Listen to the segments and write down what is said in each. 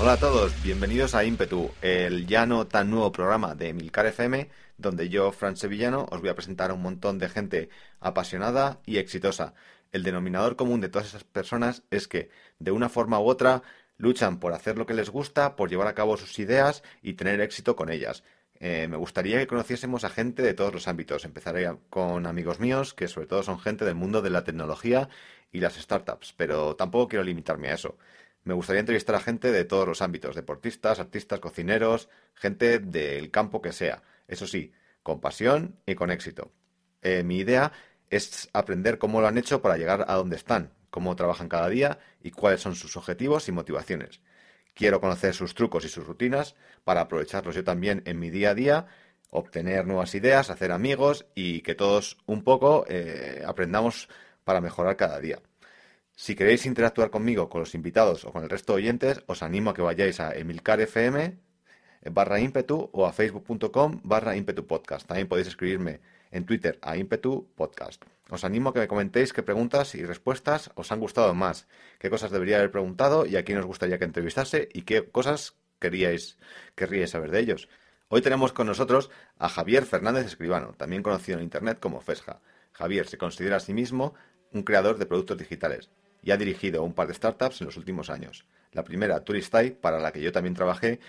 Hola a todos, bienvenidos a Ímpetu, el ya no tan nuevo programa de Milcar FM, donde yo, Fran Sevillano, os voy a presentar a un montón de gente apasionada y exitosa. El denominador común de todas esas personas es que, de una forma u otra, luchan por hacer lo que les gusta, por llevar a cabo sus ideas y tener éxito con ellas. Eh, me gustaría que conociésemos a gente de todos los ámbitos. Empezaré con amigos míos, que sobre todo son gente del mundo de la tecnología y las startups, pero tampoco quiero limitarme a eso. Me gustaría entrevistar a gente de todos los ámbitos, deportistas, artistas, cocineros, gente del campo que sea. Eso sí, con pasión y con éxito. Eh, mi idea es aprender cómo lo han hecho para llegar a donde están, cómo trabajan cada día y cuáles son sus objetivos y motivaciones. Quiero conocer sus trucos y sus rutinas para aprovecharlos yo también en mi día a día, obtener nuevas ideas, hacer amigos y que todos un poco eh, aprendamos para mejorar cada día. Si queréis interactuar conmigo, con los invitados o con el resto de oyentes, os animo a que vayáis a emilcarfm barra ímpetu o a facebook.com barra ímpetu podcast. También podéis escribirme en Twitter a ímpetu podcast. Os animo a que me comentéis qué preguntas y respuestas os han gustado más, qué cosas debería haber preguntado y a quién os gustaría que entrevistase y qué cosas queríais, querríais saber de ellos. Hoy tenemos con nosotros a Javier Fernández Escribano, también conocido en Internet como Fesja. Javier se considera a sí mismo un creador de productos digitales y ha dirigido un par de startups en los últimos años. La primera, Touristai, para la que yo también trabajé,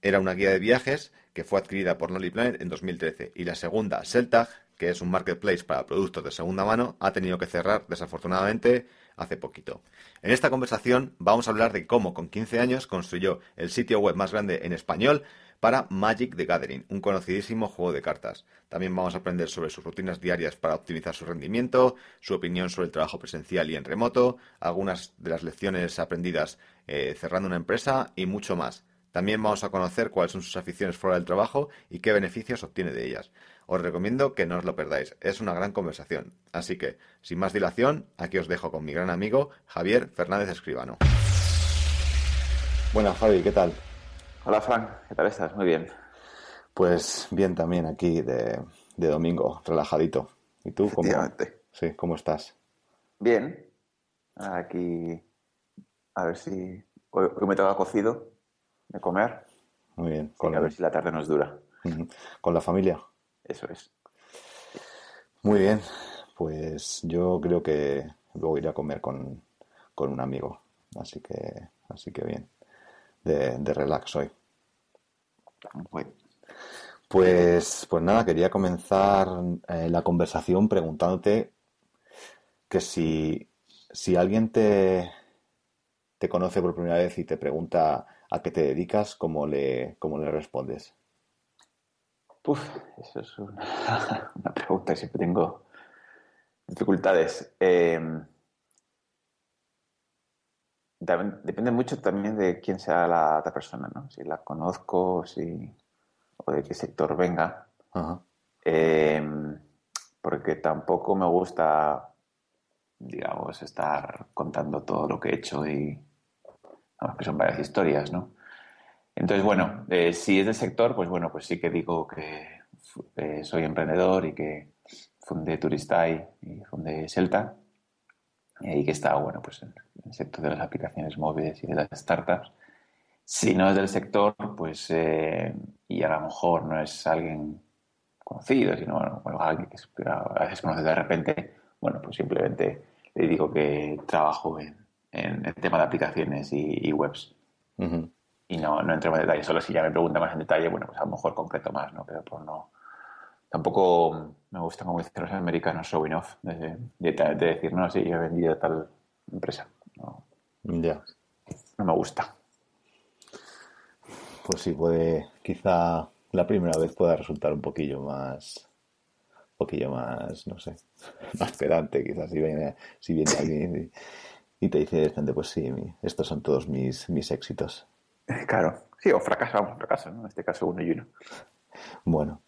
era una guía de viajes que fue adquirida por Nolly Planet en 2013. Y la segunda, Seltag, que es un marketplace para productos de segunda mano, ha tenido que cerrar desafortunadamente hace poquito. En esta conversación vamos a hablar de cómo con 15 años construyó el sitio web más grande en español para Magic the Gathering, un conocidísimo juego de cartas. También vamos a aprender sobre sus rutinas diarias para optimizar su rendimiento, su opinión sobre el trabajo presencial y en remoto, algunas de las lecciones aprendidas eh, cerrando una empresa y mucho más. También vamos a conocer cuáles son sus aficiones fuera del trabajo y qué beneficios obtiene de ellas. Os recomiendo que no os lo perdáis, es una gran conversación. Así que, sin más dilación, aquí os dejo con mi gran amigo Javier Fernández Escribano. Buenas, Javi, ¿qué tal? Hola, Frank, ¿qué tal estás? Muy bien. Pues bien, también aquí de, domingo, relajadito. ¿Y tú cómo, sí, cómo estás? Bien. Aquí, a ver si. Hoy, me toca cocido de comer. Muy bien. Con A ver si la tarde nos dura. ¿Con la familia? Eso es. Muy bien. Pues yo creo que luego iré a comer con, con un amigo. Así que, así que bien de, relax hoy. Pues, pues nada, quería comenzar eh, la conversación preguntándote que si, si alguien te, te conoce por primera vez y te pregunta a qué te dedicas, ¿cómo le, cómo le respondes? Uf, eso es una, pregunta que siempre tengo dificultades. Eh, depende mucho también de quién sea la otra persona, ¿no? Si la conozco, si o de qué sector venga. Em, porque tampoco me gusta, digamos, estar contando todo lo que he hecho y que son varias historias, ¿no? Entonces, bueno, eh, si es del sector, pues bueno, pues sí que digo que eh, soy emprendedor y que fundé Turistai y fundé Celta, y que estaba, bueno, pues en el sector de las aplicaciones móviles y de las startups. Si no es del sector, pues, eh, y a lo mejor no es alguien conocido, sino bueno, alguien que a veces conoce de repente, bueno, pues simplemente le digo que trabajo en, el tema de aplicaciones y, webs. Y no, no entro en detalle, solo si ya me pregunta más en detalle, bueno, pues a lo mejor concreto más, ¿no? Pero por no, tampoco me gusta, como dicen los americanos, showing off, de, decir, no, sí, yo he vendido a tal empresa. No, no me gusta. Pues sí, puede, quizá la primera vez pueda resultar un poquillo más, un poquillo más, no sé, más pedante, quizás si viene, si viene alguien y, te dice gente, pues sí, estos son todos mis, mis éxitos. Claro, sí, o fracasamos, fracaso, ¿no? En este caso uno y uno. Bueno,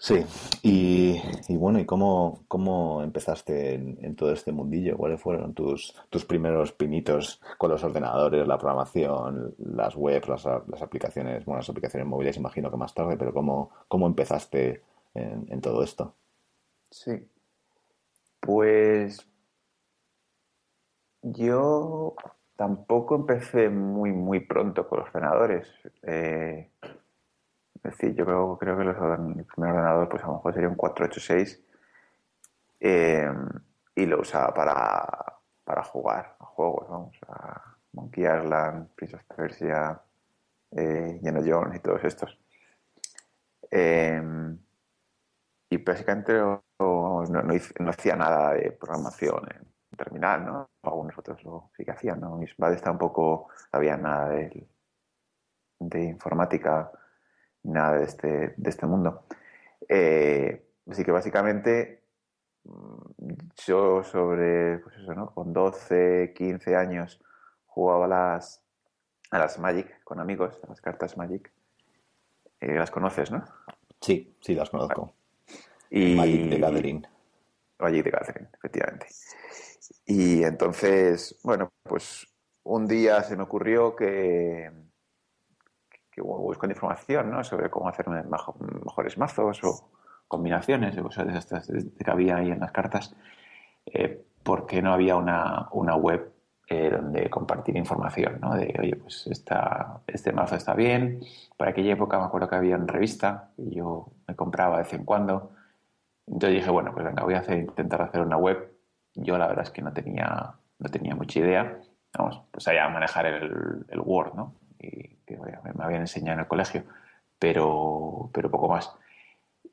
Sí, y, bueno, ¿y cómo, cómo empezaste en, todo este mundillo? ¿Cuáles fueron tus, tus primeros pinitos con los ordenadores, la programación, las webs, las, aplicaciones, bueno, las aplicaciones móviles imagino que más tarde, pero ¿cómo, cómo empezaste en, todo esto? Sí, pues yo tampoco empecé muy, muy pronto con los ordenadores. Eh, decir, yo creo, creo que los, el primer ordenador pues a lo mejor sería un 486 eh, y lo usaba para, jugar a juegos, vamos, a Monkey Island, Prince of Persia, eh, Jones y todos estos. Eh, y básicamente no, no, hacía nada de programación en terminal, ¿no? Algunos otros lo sí que hacían, ¿no? Mis padres tampoco sabían nada de, de informática nada de este, de este mundo. Eh, así que básicamente mm, yo sobre, pues eso, ¿no? Con 12, 15 años jugaba a las, a las Magic con amigos, a las cartas Magic. Eh, las conoces, ¿no? Sí, sí, las conozco. Y... Magic de Gathering. Magic de Gathering, efectivamente. Y entonces, bueno, pues un día se me ocurrió que, buscando información ¿no? sobre cómo hacer mejores mazos o combinaciones de cosas de estas que había ahí en las cartas, eh, porque no había una, una web eh, donde compartir información, ¿no? De, oye, pues esta, este mazo está bien. Para aquella época me acuerdo que había una revista y yo me compraba de vez en cuando. Entonces dije, bueno, pues venga, voy a hacer, intentar hacer una web. Yo la verdad es que no tenía, no tenía mucha idea. Vamos, pues sabía manejar el, el Word, ¿no? Y que me habían enseñado en el colegio, pero, pero poco más.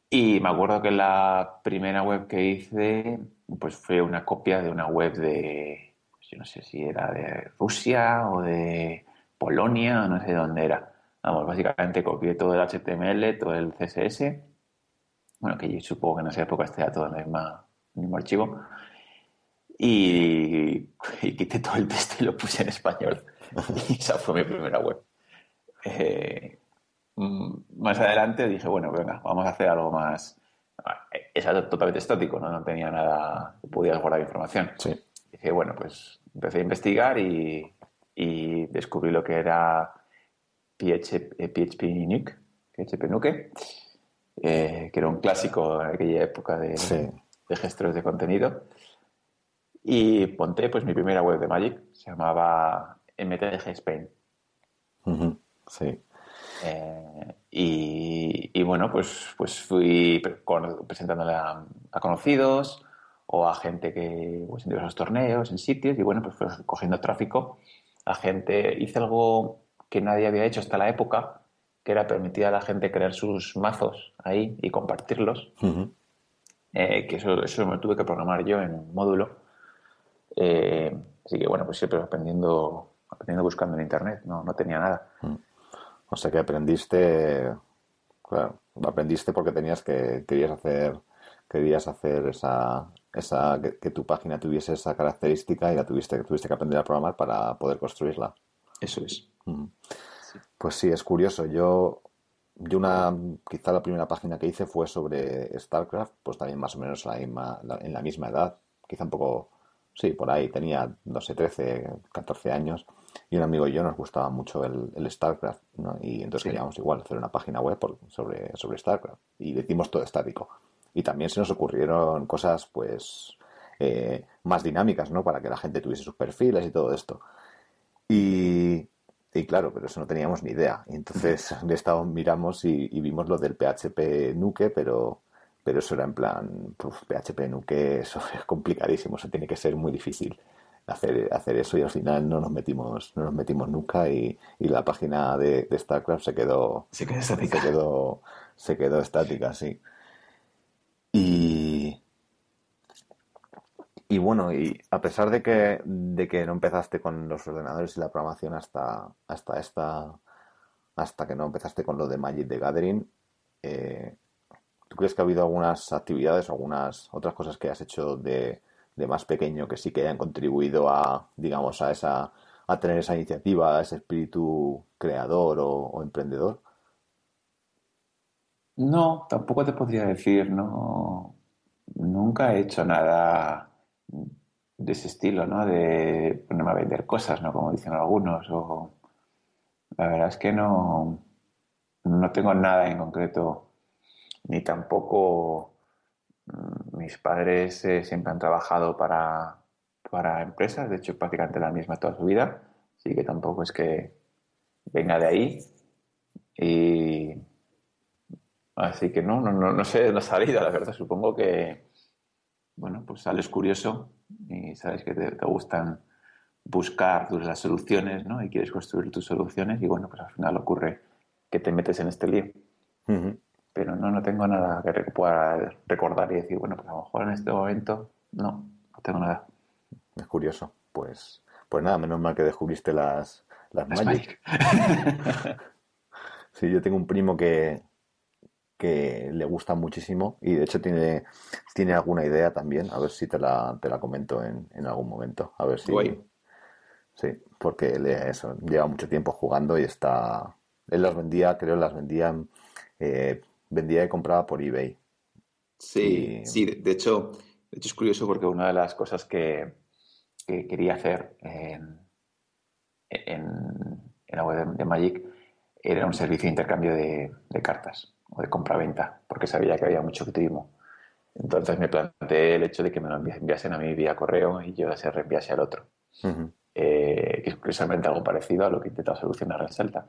Y me acuerdo que la primera web que hice pues fue una copia de una web de, pues yo no sé si era de Rusia o de Polonia, no sé dónde era. Vamos, básicamente copié todo el HTML, todo el CSS, bueno, que yo supongo que en esa época estaba todo en el mismo, archivo, y, y, quité todo el texto y lo puse en español. y esa fue mi primera web. Eh, mm, más adelante dije, bueno, venga, vamos a hacer algo más. Es totalmente estático, ¿no? no tenía nada, podía guardar información. Sí. Dije, bueno, pues empecé a investigar y, descubrí lo que era PHP, PHP Nuke, PHP Nuke, eh, que era un clásico en aquella época de, de gestores de contenido. Y ponté pues mi primera web de Magic, se llamaba MTG Spain. Sí. Eh, y, bueno, pues, pues fui presentándole a, conocidos o a gente que pues, en diversos torneos, en sitios, y bueno, pues fue cogiendo tráfico a gente. Hice algo que nadie había hecho hasta la época, que era permitir a la gente crear sus mazos ahí y compartirlos. Eh, que eso, eso me tuve que programar yo en un módulo. Eh, así que bueno, pues siempre aprendiendo, aprendiendo buscando en internet, no, no tenía nada. O sea que aprendiste, claro, aprendiste porque tenías que, querías hacer, querías hacer esa, esa, que, tu página tuviese esa característica y la tuviste, tuviste que aprender a programar para poder construirla. Eso es. Pues sí, es curioso. Yo, yo una, quizá la primera página que hice fue sobre StarCraft, pues también más o menos la misma, en la misma edad, quizá un poco, sí, por ahí, tenía, no sé, 13, 14 años y un amigo y yo nos gustaba mucho el, StarCraft, ¿no? Y entonces queríamos igual hacer una página web sobre, sobre StarCraft y decimos todo estático. Y también se nos ocurrieron cosas, pues, eh, más dinámicas, ¿no? Para que la gente tuviese sus perfiles y todo esto. Y, y claro, pero eso no teníamos ni idea. Y entonces de estado miramos y, vimos lo del PHP Nuke, pero, pero eso era en plan, PHP Nuke, eso es complicadísimo, eso tiene que ser muy difícil hacer, hacer eso y al final no nos metimos, no nos metimos nunca y, la página de, StarCraft se quedó, se quedó estática. Se quedó, se quedó estática, sí. Y, y bueno, y a pesar de que, de que no empezaste con los ordenadores y la programación hasta, hasta esta hasta que no empezaste con lo de Magic the Gathering, eh, ¿tú crees que ha habido algunas actividades, algunas otras cosas que has hecho de, de más pequeño que sí que hayan contribuido a, digamos, a esa, a tener esa iniciativa, a ese espíritu creador o, emprendedor? No, tampoco te podría decir, no. Nunca he hecho nada de ese estilo, ¿no? De ponerme a vender cosas, ¿no? Como dicen algunos. O... La verdad es que no, no tengo nada en concreto, ni tampoco mis padres eh, siempre han trabajado para, para empresas, de hecho prácticamente la misma toda su vida, así que tampoco es que venga de ahí. Y así que no, no, no, sé la salida, la verdad. Supongo que, bueno, pues sales curioso y sabes que te, gustan buscar las soluciones, ¿no? Y quieres construir tus soluciones y bueno, pues al final ocurre que te metes en este lío pero no, no tengo nada que pueda recordar y decir, bueno, pues a lo mejor en este momento no, no tengo nada. Es curioso, pues, pues nada, menos mal que descubriste las, las, Magic. sí, yo tengo un primo que, que le gusta muchísimo y de hecho tiene, tiene alguna idea también, a ver si te la, te la comento en, en algún momento, a ver si... Sí, porque le, eso, lleva mucho tiempo jugando y está... Él las vendía, creo, las vendía eh, vendía y compraba por eBay. Sí, sí, de hecho, de hecho es curioso porque una de las cosas que, quería hacer en, la web de, Magic era un servicio de intercambio de, cartas o de compra-venta, porque sabía que había mucho turismo. Entonces me planteé el hecho de que me lo enviasen a mí vía correo y yo se reenviase al otro. Eh, que es precisamente algo parecido a lo que he intentado solucionar en Celta.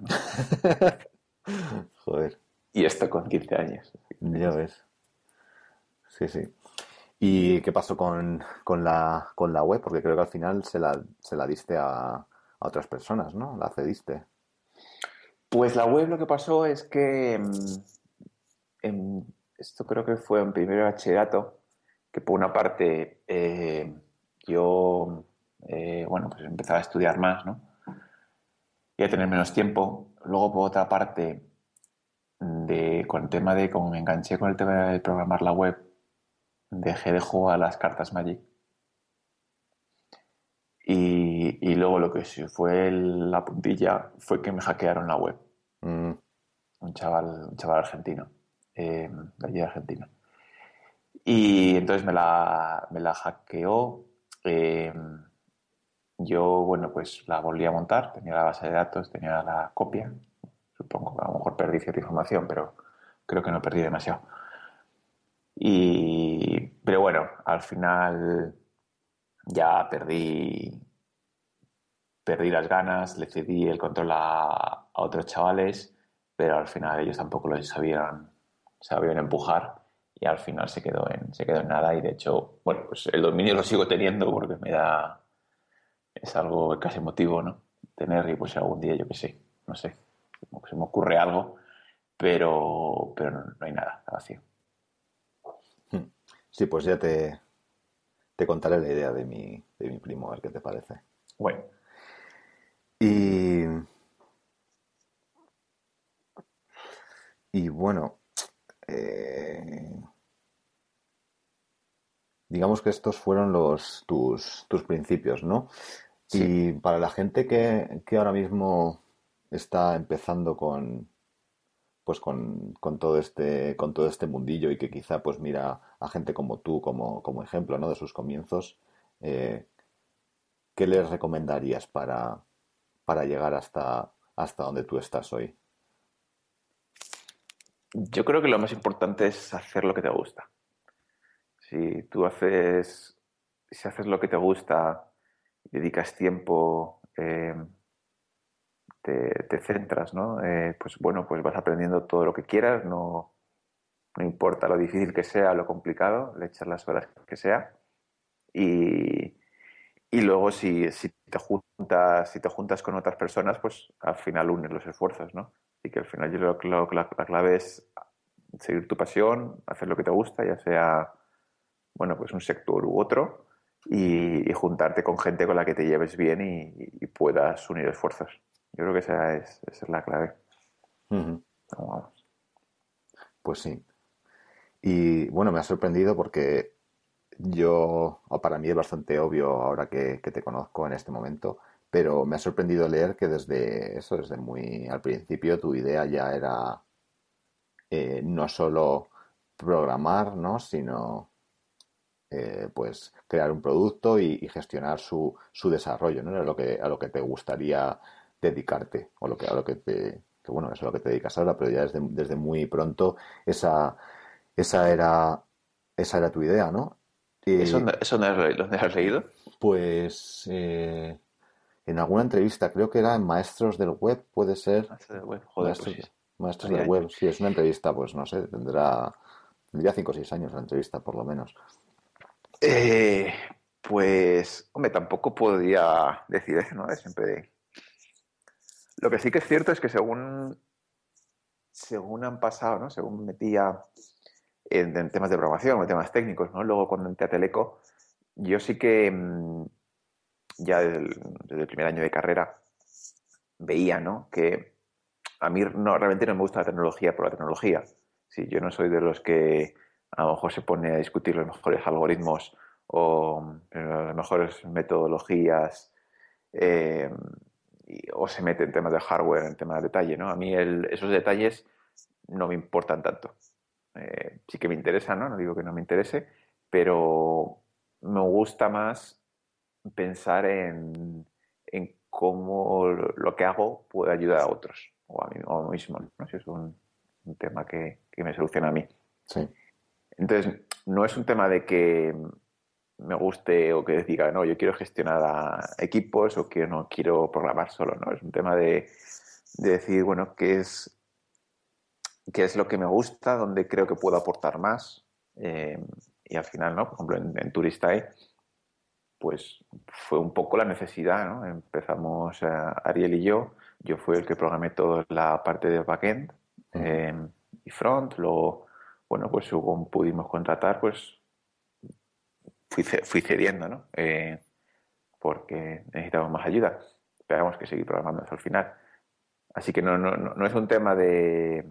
Joder. Y esto con 15 años. Ya ves. Sí, sí. ¿Y qué pasó con, la, con la web? Porque creo que al final se la, se la diste a, otras personas, ¿no? La cediste. Pues la web lo que pasó es que mm, esto creo que fue en primer bachillerato, que por una parte eh, yo, eh, bueno, pues empezaba a estudiar más, ¿no? Y a tener menos tiempo. Luego, por otra parte, de, con el tema de cómo me enganché con el tema de programar la web, dejé de jugar a las cartas Magic. Y, luego lo que fue la puntilla fue que me hackearon la web. Mm. Un, chaval, un chaval argentino, eh, de allí de Argentina. Y entonces me la, me la hackeó. Eh, yo, bueno, pues la volví a montar, tenía la base de datos, tenía la copia, Supongo que a lo mejor perdí cierta información, pero creo que no perdí demasiado. Y, pero bueno, al final ya perdí, perdí las ganas, le cedí el control a, otros chavales, pero al final ellos tampoco lo sabían, sabían empujar y al final se quedó en, se quedó en nada y de hecho, bueno, pues el dominio lo sigo teniendo porque me da, es algo casi emotivo, ¿no? Tener y pues algún día yo qué sé, no sé, se me ocurre algo, pero, pero no, hay nada, está vacío. Hmm. Sí, pues ya te, te contaré la idea de mi, de mi primo, a ver qué te parece. Bueno. Y. Y bueno. Eh, digamos que estos fueron los tus, tus principios, ¿no? Y para la gente que, que ahora mismo está empezando con pues con, todo este con todo este mundillo y que quizá pues mira a gente como tú como, como ejemplo ¿no? de sus comienzos eh, ¿qué les recomendarías para, para llegar hasta, hasta donde tú estás hoy? Yo creo que lo más importante es hacer lo que te gusta. Si tú haces, si haces lo que te gusta, dedicas tiempo, eh, te, centras, ¿no? Eh, pues bueno, pues vas aprendiendo todo lo que quieras, no, no importa lo difícil que sea, lo complicado, le echas las horas que sea. Y, y luego si, si, te juntas, si te juntas con otras personas, pues al final unes los esfuerzos, ¿no? Y que al final yo creo que la, clave es seguir tu pasión, hacer lo que te gusta, ya sea, bueno, pues un sector u otro, y, juntarte con gente con la que te lleves bien y, puedas unir esfuerzos. Yo creo que esa es, esa es la clave. Pues sí. Y bueno, me ha sorprendido porque yo, o para mí es bastante obvio ahora que, te conozco en este momento, pero me ha sorprendido leer que desde eso, desde muy al principio, tu idea ya era eh, no solo programar, ¿no? sino eh, pues crear un producto y, gestionar su, su, desarrollo, ¿no? Era lo que, a lo que te gustaría dedicarte, o lo que, a lo que te, que bueno, eso es lo que te dedicas ahora, pero ya desde, desde muy pronto esa, esa era, esa era tu idea, ¿no? ¿Eso, eso no has, leído? Pues eh, en alguna entrevista, creo que era en Maestros del Web, puede ser. Maestros del Web, joder. Maestros, pues del Web, sí, es una entrevista, pues no sé, tendrá, tendría 5 o 6 años la entrevista, por lo menos. Eh, pues, hombre, tampoco podría decir eso, ¿no? Siempre. Lo que sí que es cierto es que según, según han pasado, ¿no? Según metía en, temas de programación, en temas técnicos, ¿no? Luego cuando entré a Teleco, yo sí que mm, ya desde el, primer año de carrera veía, ¿no? Que a mí no, realmente no me gusta la tecnología por la tecnología. Sí, yo no soy de los que a lo mejor se pone a discutir los mejores algoritmos o las mejores metodologías eh, o se mete en temas de hardware, en temas de detalle, ¿no? A mí esos detalles no me importan tanto. Eh, sí que me interesa, ¿no? No digo que no me interese, pero me gusta más pensar en, cómo lo que hago puede ayudar a otros o a mí, mismo, ¿no? Si es un, tema que, me soluciona a mí. Sí. Entonces, no es un tema de que me guste o que diga, no, yo quiero gestionar a equipos o que no quiero programar solo, ¿no? Es un tema de, de decir, bueno, qué es qué es lo que me gusta, donde creo que puedo aportar más. Eh, y al final, ¿no? Por ejemplo, en, en Turistae, pues fue un poco la necesidad, ¿no? Empezamos Ariel y yo. Yo fui el que programé toda la parte de backend eh, y front. Luego, bueno, pues según pudimos contratar, pues fui, fui cediendo, ¿no? Eh, porque necesitábamos más ayuda. Pero que seguir programando hasta el final. Así que no, no, no es un tema de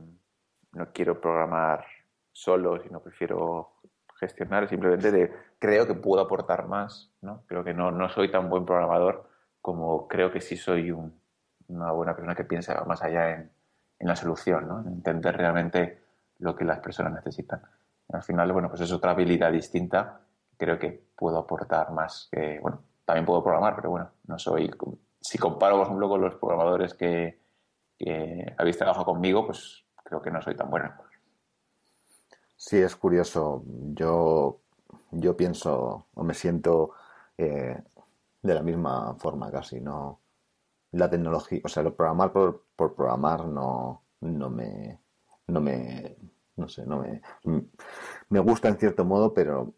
no quiero programar solo, sino prefiero gestionar simplemente de creo que puedo aportar más, ¿no? Creo que no, no soy tan buen programador como creo que sí soy una buena persona que piensa más allá en, la solución, ¿no? En entender realmente lo que las personas necesitan. al final, bueno, pues es otra habilidad distinta. Creo que puedo aportar más que, bueno, también puedo programar, pero bueno, no soy, si comparo, por ejemplo, con los programadores que, que habéis trabajado conmigo, pues creo que no soy tan bueno. Sí, es curioso. Yo, yo pienso o me siento eh, de la misma forma casi. No, la tecnología, o sea, lo programar por, programar no, no me, no me, no sé, no me, me gusta en cierto modo, pero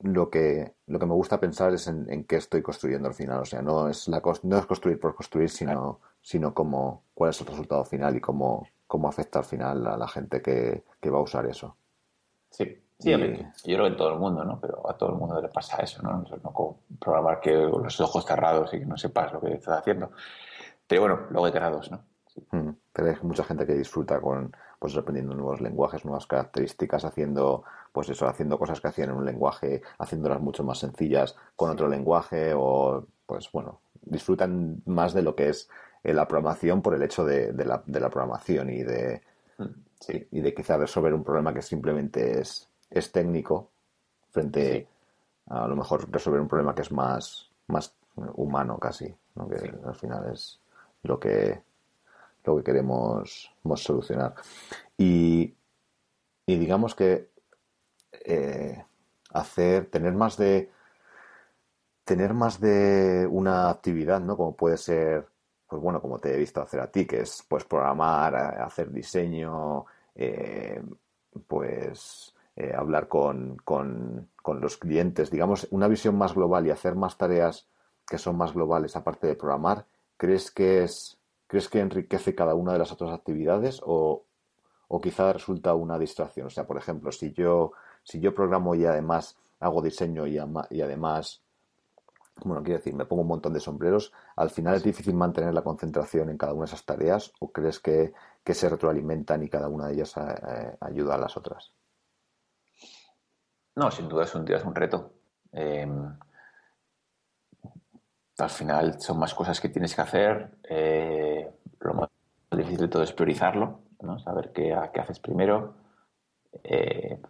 lo que, lo que me gusta pensar es en, qué estoy construyendo al final. O sea, no es, la, no es construir por construir, sino, sino cómo, cuál es el resultado final y cómo, cómo afecta al final a la gente que, va a usar eso. Sí, sí, yo creo que en todo el mundo, ¿no? Pero a todo el mundo le pasa eso, ¿no? No programar que los ojos cerrados y que no sepas lo que estás haciendo. Pero bueno, luego hay grados, ¿no? Mm, pero hay mucha gente que disfruta con, pues aprendiendo nuevos lenguajes, nuevas características, haciendo, pues eso, haciendo cosas que hacían en un lenguaje, haciéndolas mucho más sencillas con otro lenguaje o, pues bueno, disfrutan más de lo que es eh, la programación por el hecho de, la, de la, programación y de, mm, y de quizá resolver un problema que simplemente es, es técnico frente a, lo mejor resolver un problema que es más, más humano casi, que al final es lo que, lo que queremos solucionar. Y, y digamos que eh, hacer, tener más de tener más de una actividad, ¿no? Como puede ser, pues bueno, como te he visto hacer a ti, que es pues programar, eh, hacer diseño, eh, pues eh, hablar con, con, con, los clientes, digamos, una visión más global y hacer más tareas que son más globales aparte de programar, ¿crees que es, crees que enriquece cada una de las otras actividades o, o quizá resulta una distracción? O sea, por ejemplo, si yo, si yo programo y además hago diseño y, y además bueno, quiero decir, me pongo un montón de sombreros, ¿al final es difícil mantener la concentración en cada una de esas tareas o crees que, se retroalimentan y cada una de ellas eh, ayuda a las otras? No, sin duda es un, es un reto. Em, al final son más cosas que tienes que hacer. Eh, lo más difícil de todo es priorizarlo, ¿no? saber qué, qué haces primero. Eh,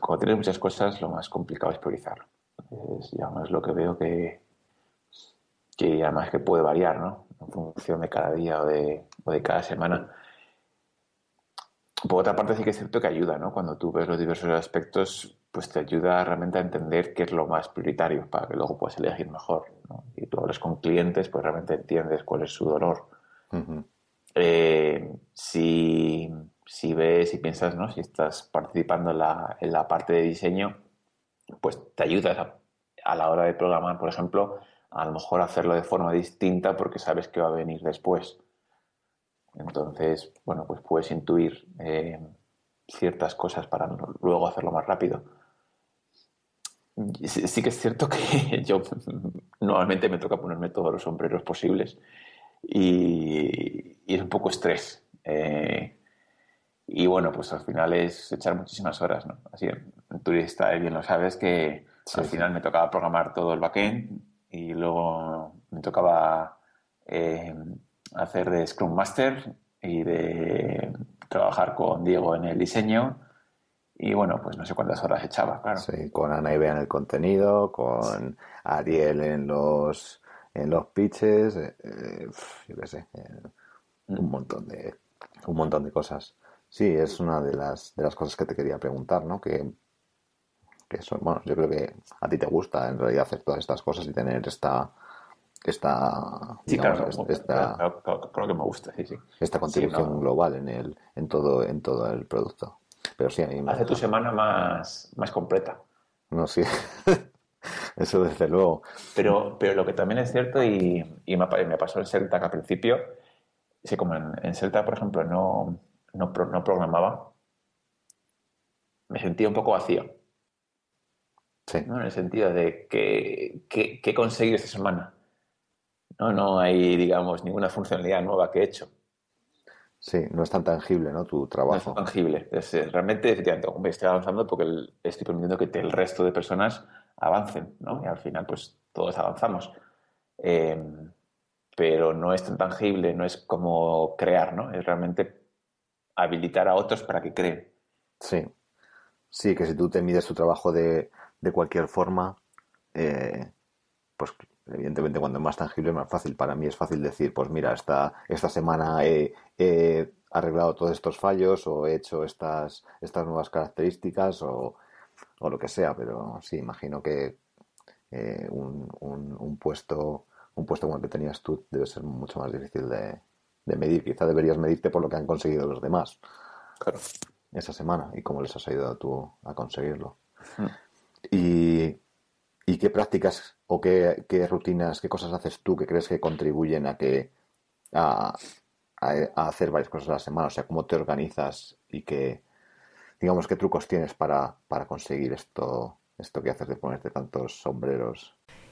cuando tienes muchas cosas, lo más complicado es priorizarlo. Es, es lo que veo que, que además que puede variar, ¿no? En función de cada día o de, o de cada semana. Por otra parte, sí que es cierto que ayuda, ¿no? Cuando tú ves los diversos aspectos, pues te ayuda realmente a entender qué es lo más prioritario para que luego puedas elegir mejor. ¿no? Y tú hablas con clientes, pues realmente entiendes cuál es su dolor. Eh, si, si, ves y piensas, ¿no? Si estás participando en la, en la parte de diseño, pues te ayuda a, la hora de programar, por ejemplo, a lo mejor hacerlo de forma distinta porque sabes que va a venir después. Entonces, bueno, pues puedes intuir eh, ciertas cosas para luego hacerlo más rápido. Sí, que es cierto que yo normalmente me toca ponerme todos los sombreros posibles y, es un poco estrés. Eh, y bueno, pues al final es echar muchísimas horas, ¿no? Así, turista bien lo sabes que al final me tocaba programar todo el backend y luego me tocaba eh, hacer de Scrum Master y de trabajar con Diego en el diseño. Y bueno, pues no sé cuántas horas echaba, claro. Sí, con Ana y Bea en el contenido, con Ariel en los, en los pitches, eh, eh, yo qué sé, un montón de un montón de cosas. Sí, es una de las, de las cosas que te quería preguntar, ¿no? Que, que eso, bueno, yo creo que a ti te gusta en realidad hacer todas estas cosas y tener esta, esta, sí, claro, esta, que me gusta, sí, sí. Esta contribución global en el, en todo, en todo el producto. Pero sí, a mí Hace tu semana más, más completa. No, sí. Eso desde luego. Pero, pero lo que también es cierto, y, y me, pasó en Celta que al principio, sí, como en, en Celta, por ejemplo, no, no, programaba, me sentía un poco vacío. ¿no? En el sentido de que, que, he conseguido esta semana. ¿no? no hay, digamos, ninguna funcionalidad nueva que he hecho. Sí, no es tan tangible, ¿no? Tu trabajo. No es tan tangible. Eh, realmente, efectivamente, estoy avanzando porque estoy permitiendo que el resto de personas avancen, ¿no? Y al final, pues, todos avanzamos. Em, pero no es tan tangible, no es como crear, ¿no? Es realmente habilitar a otros para que creen. Sí, sí, que si tú te mides tu trabajo de, de cualquier forma, eh, pues evidentemente cuando es más tangible es más fácil. Para mí es fácil decir, pues mira, esta, esta semana he, arreglado todos estos fallos o he hecho estas, estas nuevas características o, o lo que sea, pero sí, imagino que eh, un, un, puesto un puesto como el que tenías tú debe ser mucho más difícil de, de medir. Quizá deberías medirte por lo que han conseguido los demás. Claro. Esa semana y cómo les has ayudado tú a conseguirlo. Hmm. Y, y, qué prácticas o qué, qué, rutinas, qué cosas haces tú que crees que contribuyen a que a, a, hacer varias cosas a la semana? O sea, cómo te organizas y qué, digamos, qué trucos tienes para, para conseguir esto, esto que haces de ponerte tantos sombreros.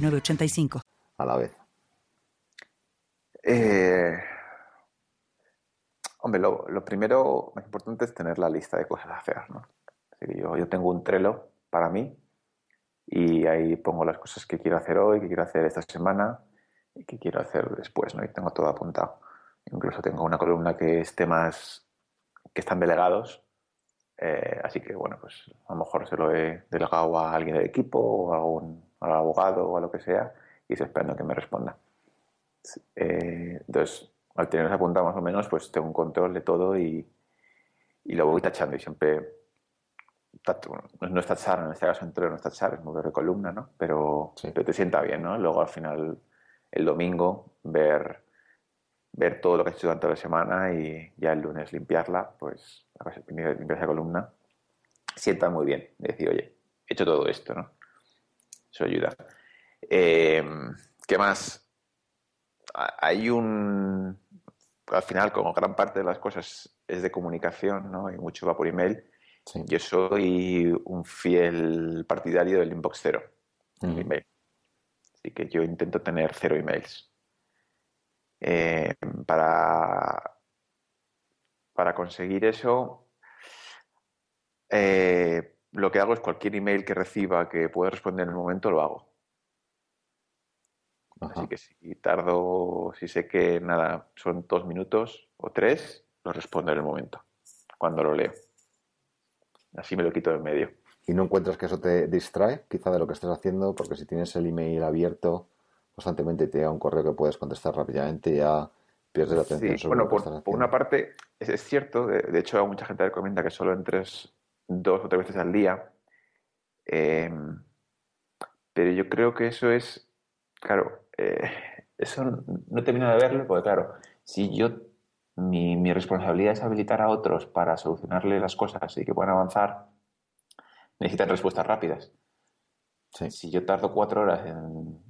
985. A la vez. Eh, hombre, lo, primero más importante es tener la lista de cosas a hacer. ¿no? yo, yo tengo un Trello para mí y ahí pongo las cosas que quiero hacer hoy, que quiero hacer esta semana y que quiero hacer después, ¿no? Y tengo todo apuntado. Incluso tengo una columna que es temas que están delegados, eh, así que bueno, pues a lo mejor se lo he delegado a alguien del equipo o a algún al abogado o a lo que sea y estoy esperando que me responda. Eh, entonces, al tener apuntado más o menos, pues tengo un control de todo y, y lo voy tachando y siempre no es tachar, en este caso entero no es tachar, es mover de columna, ¿no? Pero, te sienta bien, ¿no? Luego al final, el domingo, ver, ver todo lo que has hecho durante la semana y ya el lunes limpiarla, pues limpiar esa columna, sienta muy bien. Decir, oye, he hecho todo esto, ¿no? Eso ayuda. Eh, ¿Qué más? Hay un. Al final, como gran parte de las cosas es de comunicación, ¿no? Y mucho va por email. Yo soy un fiel partidario del inbox cero, email. Así que yo intento tener cero emails. Eh, para, para conseguir eso, eh, lo que hago es cualquier email que reciba que pueda responder en el momento, lo hago. Así que si tardo, si sé que nada, son dos minutos o tres, lo respondo en el momento, cuando lo leo. Así me lo quito de medio. ¿Y no encuentras que eso te distrae quizá de lo que estás haciendo? Porque si tienes el email abierto constantemente y te llega un correo que puedes contestar rápidamente, ya pierdes la atención sí, bueno, por, por, una parte, es, cierto, de, de, hecho, mucha gente recomienda que solo entres dos o tres veces al día. Em, pero yo creo que eso es, claro, eh, eso no, termino de verlo, porque claro, si yo, mi, responsabilidad es habilitar a otros para solucionarle las cosas y que puedan avanzar, necesitan respuestas rápidas. Si yo tardo cuatro horas en,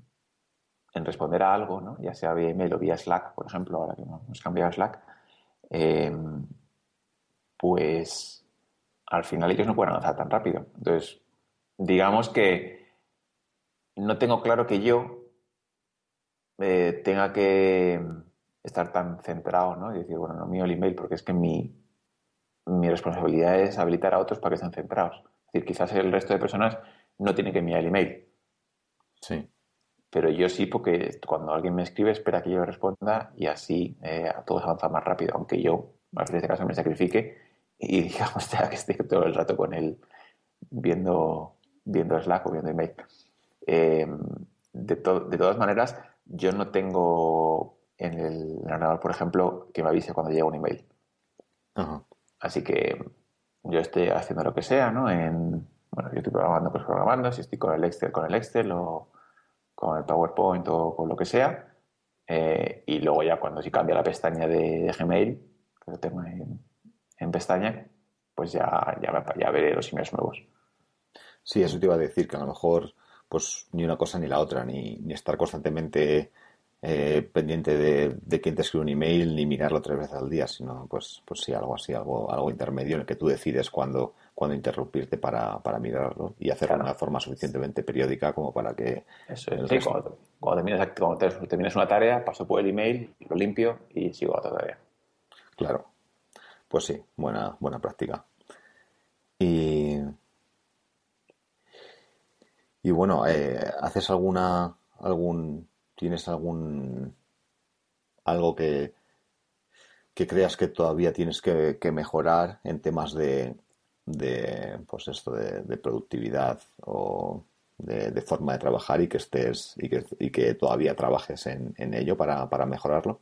responder a algo, ¿no? ya sea vía email o vía Slack, por ejemplo, ahora que hemos cambiado a Slack, em, pues al final ellos no pueden avanzar tan rápido. Entonces, digamos que no tengo claro que yo eh, tenga que estar tan centrado, ¿no? Y decir, bueno, no mío el email, porque es que mi, mi responsabilidad es habilitar a otros para que estén centrados. Es decir, quizás el resto de personas no tiene que enviar el email. Sí. Pero yo sí, porque cuando alguien me escribe, espera que yo responda y así eh, a todos avanzan más rápido, aunque yo, a veces de caso, me sacrifique y digamos que esté todo el rato con él viendo, viendo Slack o viendo email. Em, de, de, todas maneras, yo no tengo en el ordenador, por ejemplo, que me avise cuando llega un email. Así que yo estoy haciendo lo que sea, ¿no? En, bueno, yo estoy programando, pues programando, si estoy con el Excel, con el Excel o con el PowerPoint o con lo que sea. Eh, y luego ya cuando si cambia la pestaña de, de Gmail, que lo tengo en, en pestaña, pues ya, ya, ya veré los emails nuevos. Sí, eso te iba a decir, que a lo mejor pues ni una cosa ni la otra, ni, ni estar constantemente eh, pendiente de, de, quién te escribe un email, ni mirarlo tres veces al día, sino pues, pues sí, algo así, algo, algo intermedio en el que tú decides cuándo, cuándo interrumpirte para, para mirarlo y hacerlo de una forma suficientemente periódica como para que... Eso es, sí, cuando, cuando, terminas, cuando terminas una tarea, paso por el email, lo limpio y sigo a otra tarea. Claro. Pues sí, buena, buena práctica. Y, y bueno, eh, ¿haces alguna, algún, tienes algún, algo que, que creas que todavía tienes que, mejorar en temas de, de pues esto de, productividad o de, forma de trabajar y que estés y que, y que todavía trabajes en, en ello para, para, mejorarlo?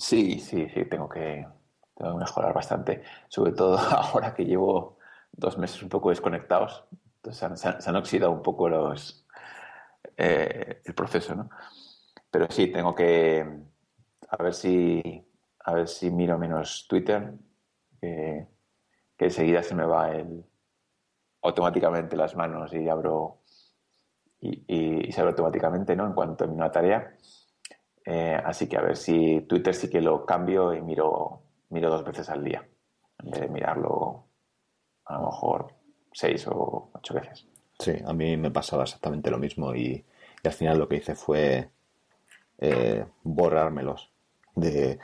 Sí, sí, sí, tengo que, tengo que mejorar bastante. Sobre todo ahora que llevo dos meses un poco desconectados. Entonces se han, oxidado un poco los eh, el proceso, ¿no? Pero sí, tengo que, a ver si, a ver si miro menos Twitter, que, enseguida se me va el, automáticamente las manos y abro y, se abre automáticamente ¿no? en cuanto termino una tarea. Eh, así que a ver si Twitter sí que lo cambio y miro, miro dos veces al día, en vez de mirarlo a lo mejor seis o ocho veces. Sí, a mí me pasaba exactamente lo mismo y, al final lo que hice fue eh, borrármelos de,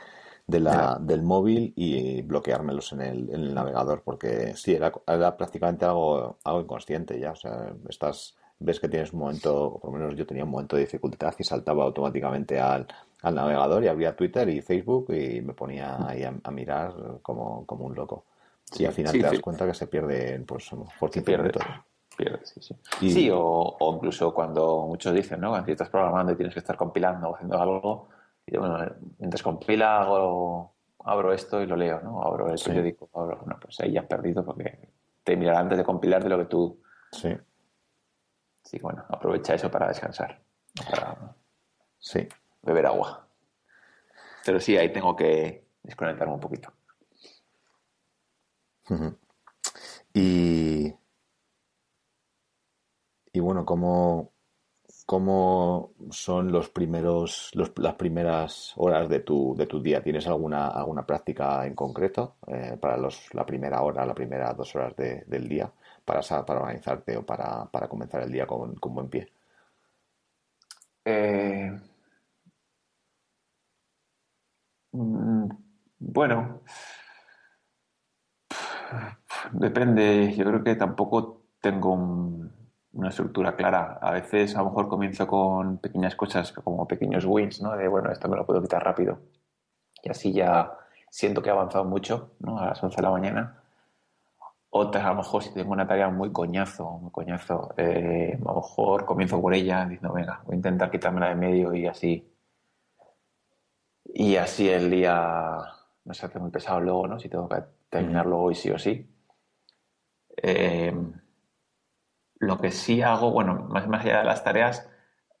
la, del móvil y bloqueármelos en el, en el navegador, porque sí, era, era, prácticamente algo, algo inconsciente ya. O sea, estás, ves que tienes un momento, o por lo menos yo tenía un momento de dificultad y saltaba automáticamente al, al navegador y abría Twitter y Facebook y me ponía ahí a, mirar como, como, un loco. y al final te das cuenta que se pierde, pues, por 15 minutos. sí, sí. Sí, o, o, incluso cuando muchos dicen, ¿no? Cuando estás programando y tienes que estar compilando o haciendo algo, y bueno, mientras compila hago, abro esto y lo leo, ¿no? Abro el periódico, abro, bueno, pues ahí ya has perdido porque te mirará antes de compilar de lo que tú... Sí. Sí, bueno, aprovecha eso para descansar, para sí. beber agua. Pero sí, ahí tengo que desconectarme un poquito. Y... Y bueno, ¿cómo, ¿Cómo son los primeros, las primeras horas de tu, de tu día? ¿Tienes alguna, alguna práctica en concreto eh, para los, la primera hora, la primera dos horas del día para, para organizarte o para, para comenzar el día con, con buen pie? Eh, mm, bueno, depende. Yo creo que tampoco tengo un una estructura clara. A veces a lo mejor comienzo con pequeñas cosas como pequeños wins, ¿no? De, bueno, esto me lo puedo quitar rápido. Y así ya siento que he avanzado mucho, ¿no? A las 11 de la mañana. Otras, a lo mejor, si tengo una tarea muy coñazo, muy coñazo, eh, a lo mejor comienzo por ella diciendo, venga, voy a intentar quitármela de medio y así. Y así el día no se hace muy pesado luego, ¿no? Si tengo que terminarlo hoy sí o sí. Eh, lo que sí hago, bueno, más, más allá de las tareas,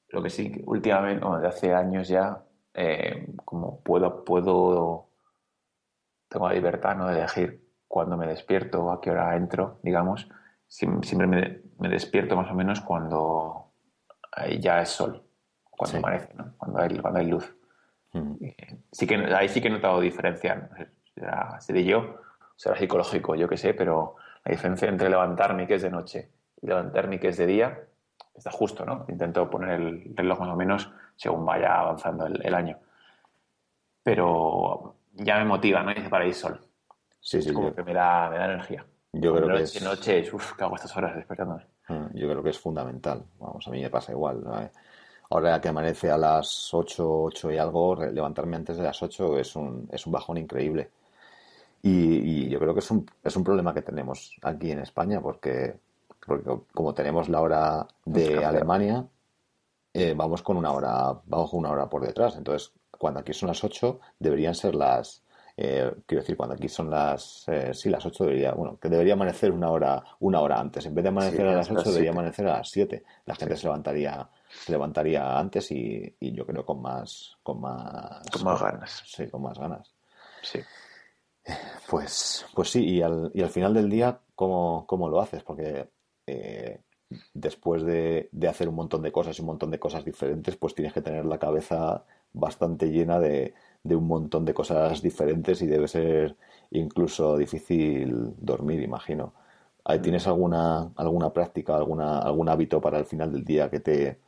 lo que sí últimamente, bueno, de hace años ya, eh, como puedo, puedo, tengo la libertad ¿no? de elegir cuándo me despierto, a qué hora entro, digamos, siempre me, despierto más o menos cuando ya es sol, cuando amanece, ¿no? cuando, hay, cuando hay luz. Mm. Sí que, ahí sí que he notado diferencia, será, seré yo, será psicológico, yo qué sé, pero la diferencia entre levantarme y que es de noche y levantarme que es de día, está justo, ¿no? Intento poner el reloj más o menos según vaya avanzando el, año. Pero ya me motiva, ¿no? Dice para ir sol. Sí, sí. como que me da, me da energía. Yo creo que es... noche es, uff, ¿qué hago estas horas despertándome? Ah, yo creo que es fundamental. Vamos, a mí me pasa igual. Ahora que amanece a las 8, 8 y algo, levantarme antes de las 8 es un, es un bajón increíble. Y, y, yo creo que es un, es un problema que tenemos aquí en España porque porque como tenemos la hora de Alemania, eh, vamos con una hora, vamos con una hora por detrás. Entonces, cuando aquí son las 8, deberían ser las, eh, quiero decir, cuando aquí son las, eh, sí, las 8 debería, bueno, que debería amanecer una hora, una hora antes. En vez de amanecer a las 8, debería amanecer a las 7. La gente se levantaría, se levantaría antes y, yo creo con más, con más, con más ganas. Sí, con más ganas. Sí. Pues, pues sí, y al, y al final del día, ¿cómo, ¿cómo lo haces? Porque eh, después de, hacer un montón de cosas y un montón de cosas diferentes, pues tienes que tener la cabeza bastante llena de, un montón de cosas diferentes y debe ser incluso difícil dormir, imagino. ¿Tienes alguna, alguna práctica, alguna, algún hábito para el final del día que te,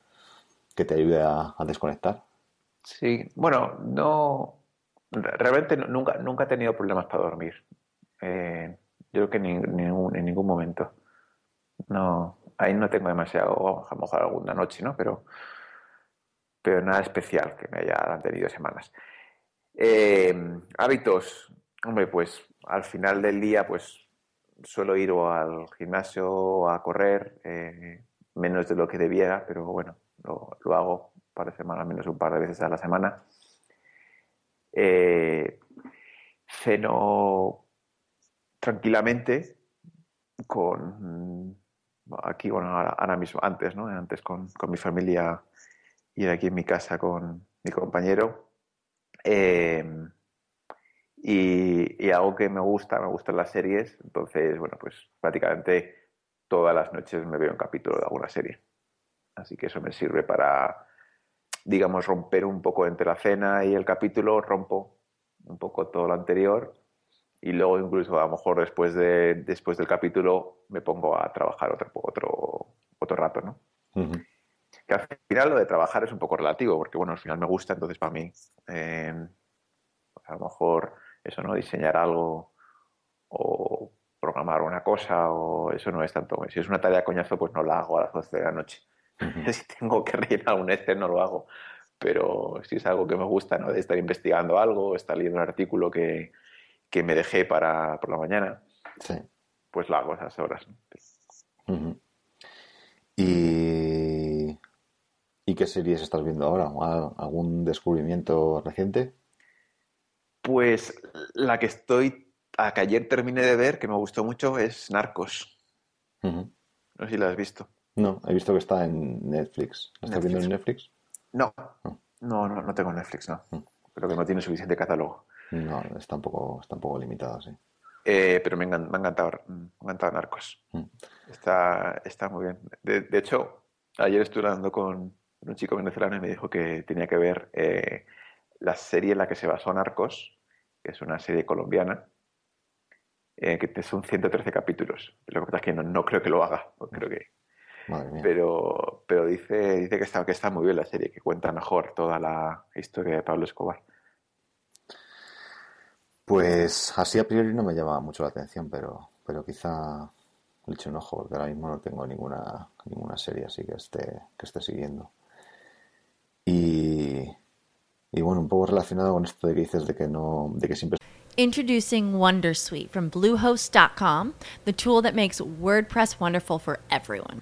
que te ayude a, desconectar? Sí, bueno, no. Realmente nunca, nunca he tenido problemas para dormir. Eh, yo creo que en ningún momento. No, ahí no tengo demasiado, a lo mejor alguna noche, ¿no? Pero, pero nada especial que me haya tenido semanas. Eh, hábitos, hombre, pues al final del día, pues suelo ir o al gimnasio a correr, eh, menos de lo que debiera, pero bueno, lo, hago para semana, al menos un par de veces a la semana. Eh, ceno tranquilamente con aquí, bueno, ahora, mismo, antes, ¿no? Antes con, con, mi familia y aquí en mi casa con mi compañero. Eh, y, algo que me gusta, me gustan las series, entonces, bueno, pues prácticamente todas las noches me veo un capítulo de alguna serie. Así que eso me sirve para, digamos, romper un poco entre la cena y el capítulo, rompo un poco todo lo anterior y luego incluso a lo mejor después, de, después del capítulo me pongo a trabajar otro, otro, otro rato, ¿no? Que al final lo de trabajar es un poco relativo, porque bueno, al final me gusta, entonces para mí, eh, pues a lo mejor eso, ¿no? Diseñar algo o programar una cosa o eso no es tanto. Si es una tarea coñazo, pues no la hago a las 12 de la noche. si tengo que rellenar un Excel, no lo hago. Pero si es algo que me gusta, ¿no? De estar investigando algo, estar leyendo un artículo que, que me dejé para por la mañana, pues lo hago a esas horas. ¿Y... ¿Y qué series estás viendo ahora? ¿Algún descubrimiento reciente? Pues la que estoy, a que ayer terminé de ver, que me gustó mucho, es Narcos. No sé si la has visto. No, he visto que está en Netflix. ¿La estás viendo en Netflix? No. no, no, no, tengo Netflix, no. Mm. Creo que no tiene suficiente catálogo. No, está un poco, está un poco limitado, sí. Eh, pero me, me, ha encantado, me ha encantado Narcos. Mm. Está, está muy bien. De, hecho, ayer estuve hablando con un chico venezolano y me dijo que tenía que ver eh, la serie en la que se basó Narcos, que es una serie colombiana, eh, que son 113 capítulos. Lo que pasa es que no, creo que lo haga, creo que... Pero, pero dice, dice que, está, que está muy bien la serie, que cuenta mejor toda la historia de Pablo Escobar. Pues así a priori no me llama mucho la atención, pero, pero quizá le eche un ojo, porque ahora mismo no tengo ninguna, ninguna serie así que esté, que esté siguiendo. Y, y bueno, un poco relacionado con esto de que dices de que no, de que siempre Introducing Wondersuite from Bluehost.com, the tool that makes WordPress wonderful for everyone.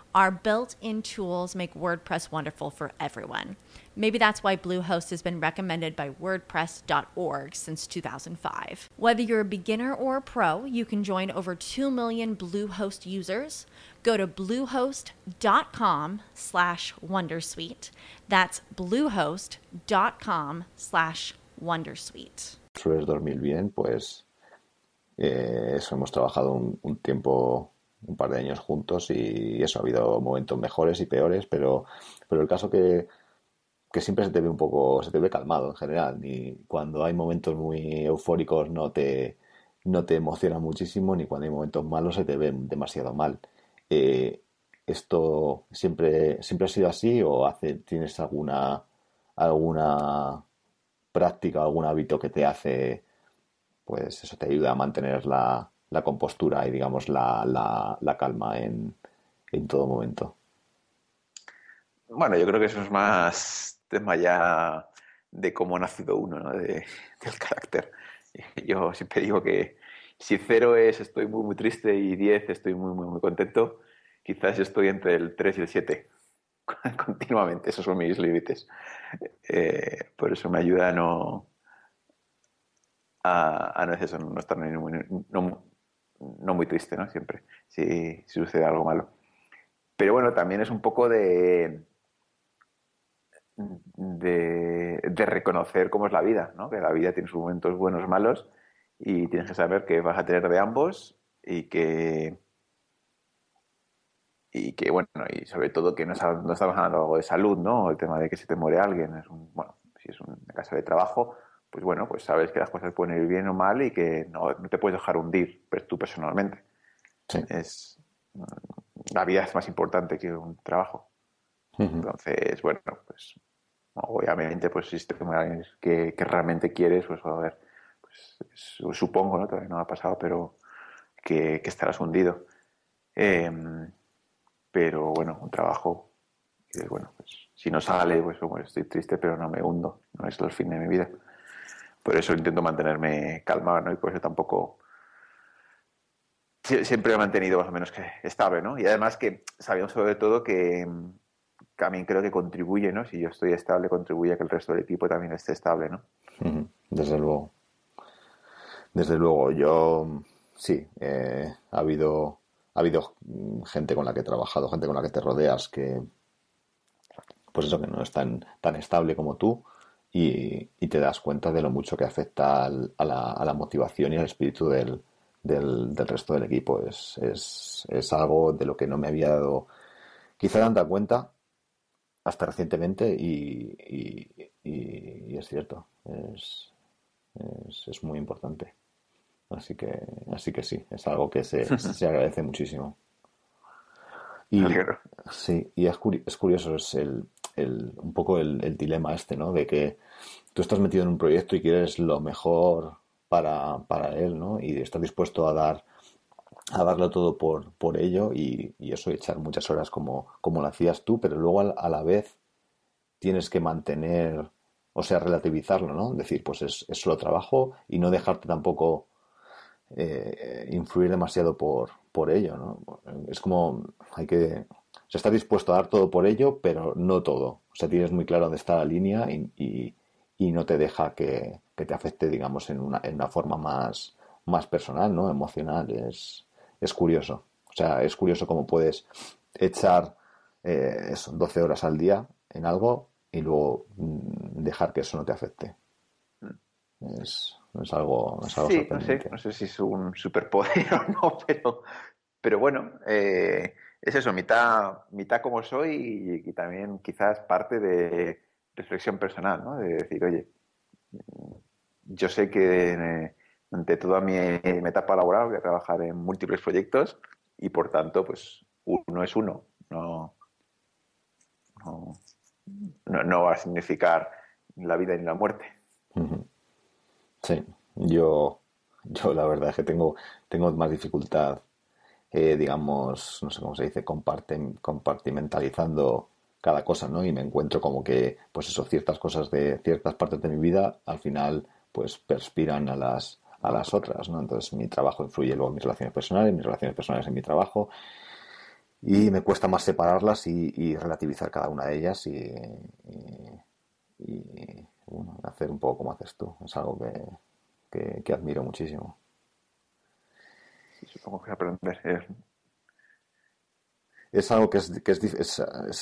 Our built in tools make WordPress wonderful for everyone. Maybe that's why Bluehost has been recommended by WordPress.org since 2005. Whether you're a beginner or a pro, you can join over 2 million Bluehost users. Go to bluehost.com slash Wondersuite. That's bluehost.com slash Wondersuite. Sueles dormir bien, pues eh, eso hemos trabajado un, un tiempo un par de años juntos y eso, ha habido momentos mejores y peores, pero, pero el caso que, que siempre se te ve un poco, se te ve calmado en general, ni cuando hay momentos muy eufóricos no te, no te emociona muchísimo, ni cuando hay momentos malos se te ve demasiado mal. Eh, ¿Esto siempre, siempre ha sido así o hace, tienes alguna, alguna práctica, algún hábito que te hace, pues eso te ayuda a mantener la, la compostura y, digamos, la, la, calma en, en, todo momento. Bueno, yo creo que eso es más tema ya de cómo ha nacido uno, ¿no? de, del carácter. Yo siempre digo que si cero es estoy muy, muy triste y diez estoy muy, muy, muy contento, quizás estoy entre el 3 y el 7 continuamente. Esos son mis límites. Eh, por eso me ayuda a no, a, no, eso, no estar no, no muy triste, ¿no? Siempre, si, sucede algo malo. Pero bueno, también es un poco de, de, reconocer cómo es la vida, ¿no? Que la vida tiene sus momentos buenos, malos, y tienes que saber que vas a tener de ambos y que y que, bueno, y sobre todo que no, no estamos hablando de salud, ¿no? El tema de que se te muere alguien, es un, bueno, si es una casa de trabajo, pues bueno, pues sabes que las cosas pueden ir bien o mal y que no, te puedes dejar hundir tú personalmente. Es, la vida es más importante que un trabajo. Entonces, bueno, pues obviamente, pues si te que, que realmente quieres, pues a ver, pues supongo, ¿no? Todavía no ha pasado, pero que, que estarás hundido. Em, pero bueno, un trabajo, bueno, pues si no sale, pues estoy triste, pero no me hundo, no es el fin de mi vida por eso intento mantenerme calmado, ¿no? Y por eso tampoco siempre he mantenido más o menos que estable, ¿no? Y además que sabemos sobre todo que también creo que contribuye, ¿no? Si yo estoy estable, contribuye a que el resto del equipo también esté estable, ¿no? Desde luego. Desde luego, yo sí, eh, ha habido ha habido gente con la que he trabajado, gente con la que te rodeas que pues eso que no es tan, tan estable como tú y, te das cuenta de lo mucho que afecta a, la, motivación y al espíritu del, del, resto del equipo. Es, es, es, algo de lo que no me había dado quizá tanta cuenta hasta recientemente y, y, es cierto, es, es, muy importante. Así que, así que sí, es algo que se, se agradece muchísimo. Y, sí, y es, es curioso, es el, el, un poco el, dilema este, ¿no? De que tú estás metido en un proyecto y quieres lo mejor para, para él, ¿no? Y estás dispuesto a dar a darlo todo por, por ello y, y eso, echar muchas horas como, como lo hacías tú, pero luego a, la vez tienes que mantener, o sea, relativizarlo, ¿no? Decir, pues es, es solo trabajo y no dejarte tampoco eh, influir demasiado por, por ello, ¿no? Es como, hay que, sea, está dispuesto a dar todo por ello, pero no todo. O sea, tienes muy claro dónde está la línea y, no te deja que, te afecte, digamos, en una, en una forma más, más personal, ¿no? Emocional. Es, es curioso. O sea, es curioso cómo puedes echar eh, 12 horas al día en algo y luego mm, dejar que eso no te afecte. Es, es algo, es algo sí, no sé, no sé si es un superpoder o no, pero, pero bueno, eh, es eso, mitad, mitad como soy y, también quizás parte de reflexión personal, ¿no? De decir, oye, yo sé que ante toda mi, etapa laboral voy a trabajar en múltiples proyectos y por tanto, pues uno es uno, no, no, va a significar la vida ni la muerte. Sí, yo, yo la verdad es que tengo, tengo más dificultad eh, digamos, no sé cómo se dice, compartimentalizando cada cosa, ¿no? Y me encuentro como que, pues eso, ciertas cosas de ciertas partes de mi vida al final, pues perspiran a las, a las otras, ¿no? Entonces mi trabajo influye luego en mis relaciones personales, mis relaciones personales en mi trabajo y me cuesta más separarlas y, relativizar cada una de ellas y, bueno, hacer un poco como haces tú. Es algo que admiro muchísimo supongo que aprender. Es algo que es, que es,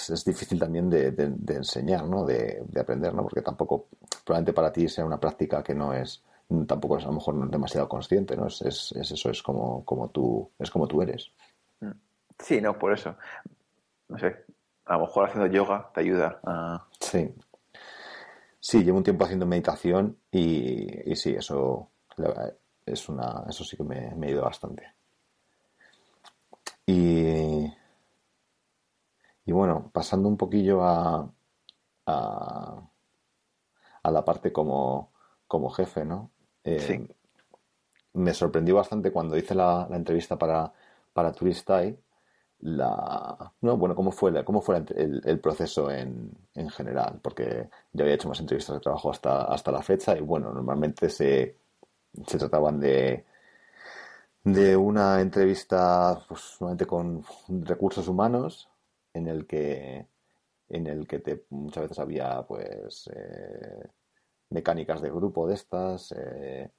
es, difícil también de, de, enseñar, ¿no? De, de, aprender, ¿no? Porque tampoco, probablemente para ti sea una práctica que no es, tampoco es a lo mejor es demasiado consciente, ¿no? Es, es, eso, es como, como tú, es como tú eres. Mm. Sí, no, por eso. No sé, a lo mejor haciendo yoga te ayuda a... Sí. Sí, llevo un tiempo haciendo meditación y, y sí, eso es una, eso sí que me, me ha ido bastante. Y, y bueno, pasando un poquillo a, a, la parte como, como jefe, ¿no? Eh, me sorprendió bastante cuando hice la, entrevista para, para Turistai, la, no, bueno, cómo fue, cómo fue el, el, proceso en, en, general, porque yo había hecho más entrevistas de trabajo hasta, hasta la fecha y bueno, normalmente se, se trataban de, de una entrevista pues, con recursos humanos en el que en el que te, muchas veces había pues eh, mecánicas de grupo de estas eh,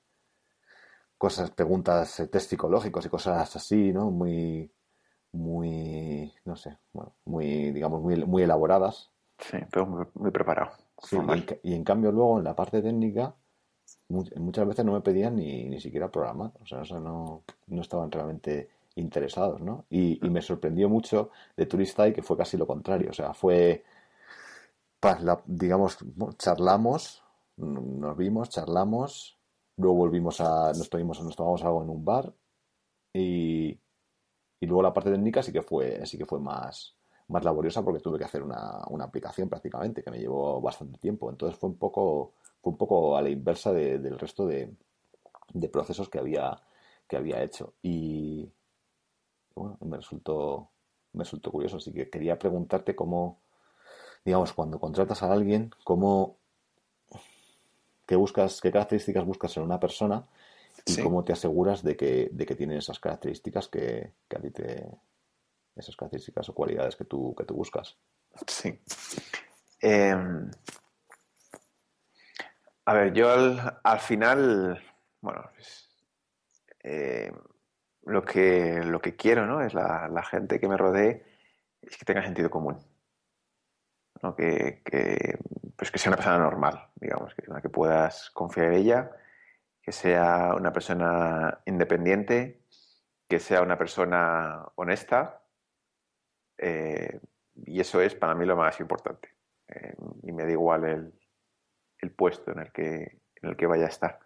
cosas preguntas eh, test psicológicos y cosas así no muy muy no sé bueno, muy digamos muy, muy elaboradas. Sí pero muy, preparado y en cambio luego en la parte técnica muchas veces no me pedían ni, ni siquiera programar, o sea, no, no estaban realmente interesados, ¿no? Y, me sorprendió mucho de Turistai que fue casi lo contrario, o sea, fue, digamos, charlamos, nos vimos, charlamos, luego volvimos a, nos tomamos, nos tomamos algo en un bar y, y luego la parte técnica sí que fue, sí que fue más, más laboriosa porque tuve que hacer una, una aplicación prácticamente que me llevó bastante tiempo. Entonces fue un poco, fue un poco a la inversa del resto de, de, procesos que había, que había hecho. Y bueno, me resultó, me resultó curioso. Así que quería preguntarte cómo, digamos, cuando contratas a alguien, cómo, qué buscas, qué características buscas en una persona y cómo te aseguras de que, de que tiene esas características que, que a ti te, esas características o cualidades que tú, que tú buscas. Sí. Em, a ver, yo al, final, bueno, pues, em, lo, que, lo que quiero, ¿no? Es la, gente que me rodee, es que tenga sentido común. ¿no? Que, pues que sea una persona normal, digamos, que, que puedas confiar en ella, que sea una persona independiente, que sea una persona honesta, eh, y eso es para mí lo más importante. Eh, y me da igual el, el, puesto en el, que, en el que vaya a estar.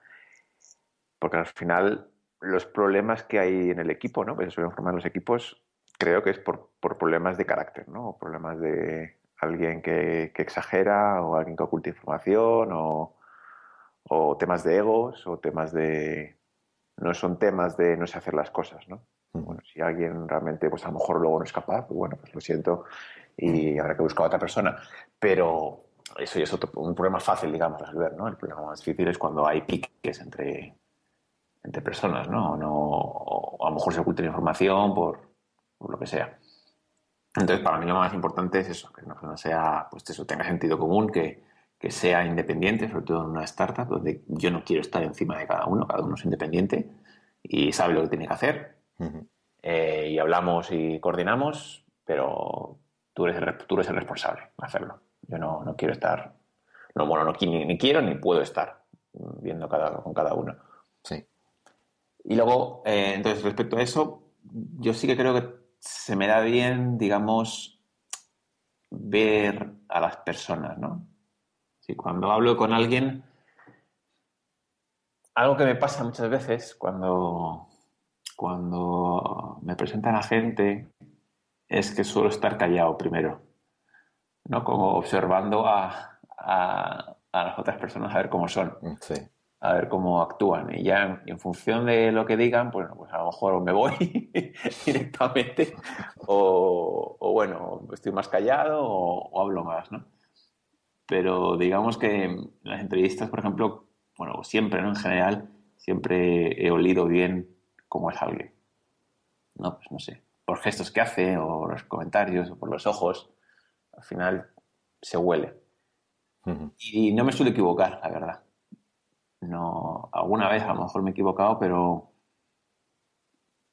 Porque al final los problemas que hay en el equipo, ¿no? que se suelen formar los equipos, creo que es por, por problemas de carácter, ¿no? O problemas de alguien que, que, exagera o alguien que oculta información o, o temas de egos o temas de... No son temas de no sé hacer las cosas, ¿no? Bueno, si alguien realmente, pues a lo mejor luego no es capaz, pues bueno, pues lo siento y habrá que buscar a otra persona. Pero eso ya es otro, un problema fácil, digamos, de resolver, ¿no? El problema más difícil es cuando hay piques entre, entre personas, ¿no? no o a lo mejor se oculta información por, por, lo que sea. Entonces, para mí lo más importante es eso, que una persona sea, pues eso, tenga sentido común, que, que sea independiente, sobre todo en una startup, donde yo no quiero estar encima de cada uno, cada uno es independiente y sabe lo que tiene que hacer eh, y hablamos y coordinamos, pero tú eres el, tú eres el responsable de hacerlo. Yo no, no quiero estar, no, bueno, no, ni, quiero ni puedo estar viendo cada, con cada uno. Sí. Y luego, eh, entonces, respecto a eso, yo sí que creo que se me da bien, digamos, ver a las personas, ¿no? Sí, cuando hablo con alguien, algo que me pasa muchas veces cuando, cuando me presentan a gente es que suelo estar callado primero, ¿no? Como observando a, a, las otras personas a ver cómo son, a ver cómo actúan. Y ya en, función de lo que digan, pues, pues a lo mejor me voy directamente o, o, bueno, estoy más callado o, o, hablo más, ¿no? Pero digamos que en las entrevistas, por ejemplo, bueno, siempre, ¿no? En general, siempre he olido bien cómo es alguien. No, pues no sé, por gestos que hace, o los comentarios, o por los ojos, al final se huele. Y no me suelo equivocar, la verdad. No, alguna vez a lo mejor me he equivocado, pero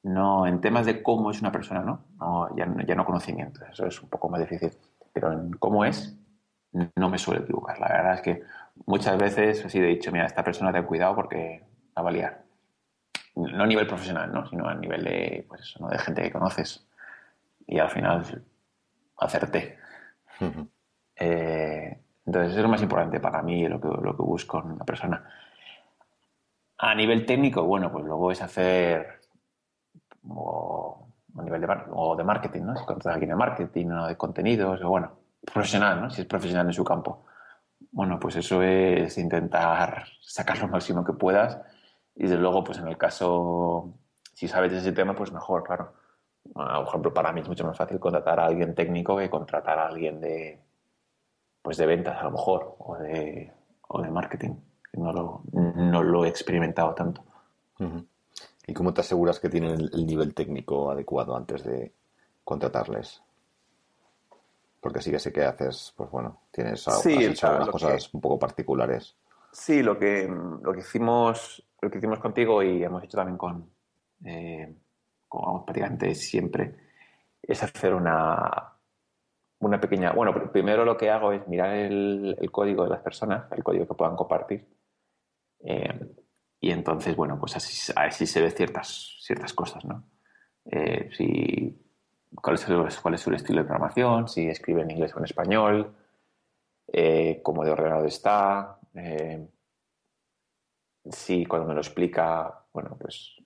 no en temas de cómo es una persona, ¿no? no ya, ya no conocimiento, eso es un poco más difícil. Pero en cómo es, no me suelo equivocar. La verdad es que muchas veces he sido dicho, mira, esta persona ten cuidado porque va a liar no a nivel profesional, ¿no? sino a nivel de, pues ¿no? de gente que conoces. Y al final acerté. Eh, entonces, es lo más importante para mí, lo que, lo que busco en una persona. A nivel técnico, bueno, pues luego es hacer o, a nivel de, o de marketing, ¿no? Si contratas a alguien de marketing o de contenidos, o bueno, profesional, ¿no? Si es profesional en su campo. Bueno, pues eso es intentar sacar lo máximo que puedas y desde luego, pues en el caso, si sabes ese tema, pues mejor, claro. Por ejemplo, para mí es mucho más fácil contratar a alguien técnico que contratar a alguien de, pues de ventas a lo mejor, o de, o de marketing. No lo, no lo he experimentado tanto. ¿Y cómo te aseguras que tienen el, nivel técnico adecuado antes de contratarles? Porque sí que sé que haces, pues bueno, tienes sí, algunas cosas un poco particulares. Sí, lo que, lo que hicimos lo que hicimos contigo y hemos hecho también con, eh, prácticamente siempre, es hacer una, una pequeña... Bueno, primero lo que hago es mirar el, código de las personas, el código que puedan compartir. Eh, y entonces, bueno, pues así, así se ve ciertas, ciertas cosas, ¿no? eh, si, cuál, es cuál es su estilo de programación, si escribe en inglés o en español, eh, cómo de ordenado está, si cuando me lo explica, bueno, pues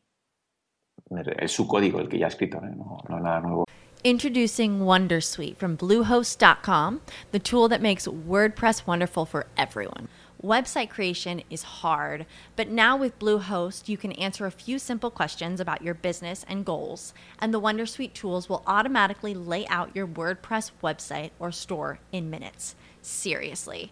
es su código el que ya ha escrito, ¿eh? no, no nada nuevo. Introducing Wondersuite from Bluehost.com, the tool that makes WordPress wonderful for everyone. Website creation is hard, but now with Bluehost, you can answer a few simple questions about your business and goals, and the Wondersuite tools will automatically lay out your WordPress website or store in minutes. Seriously.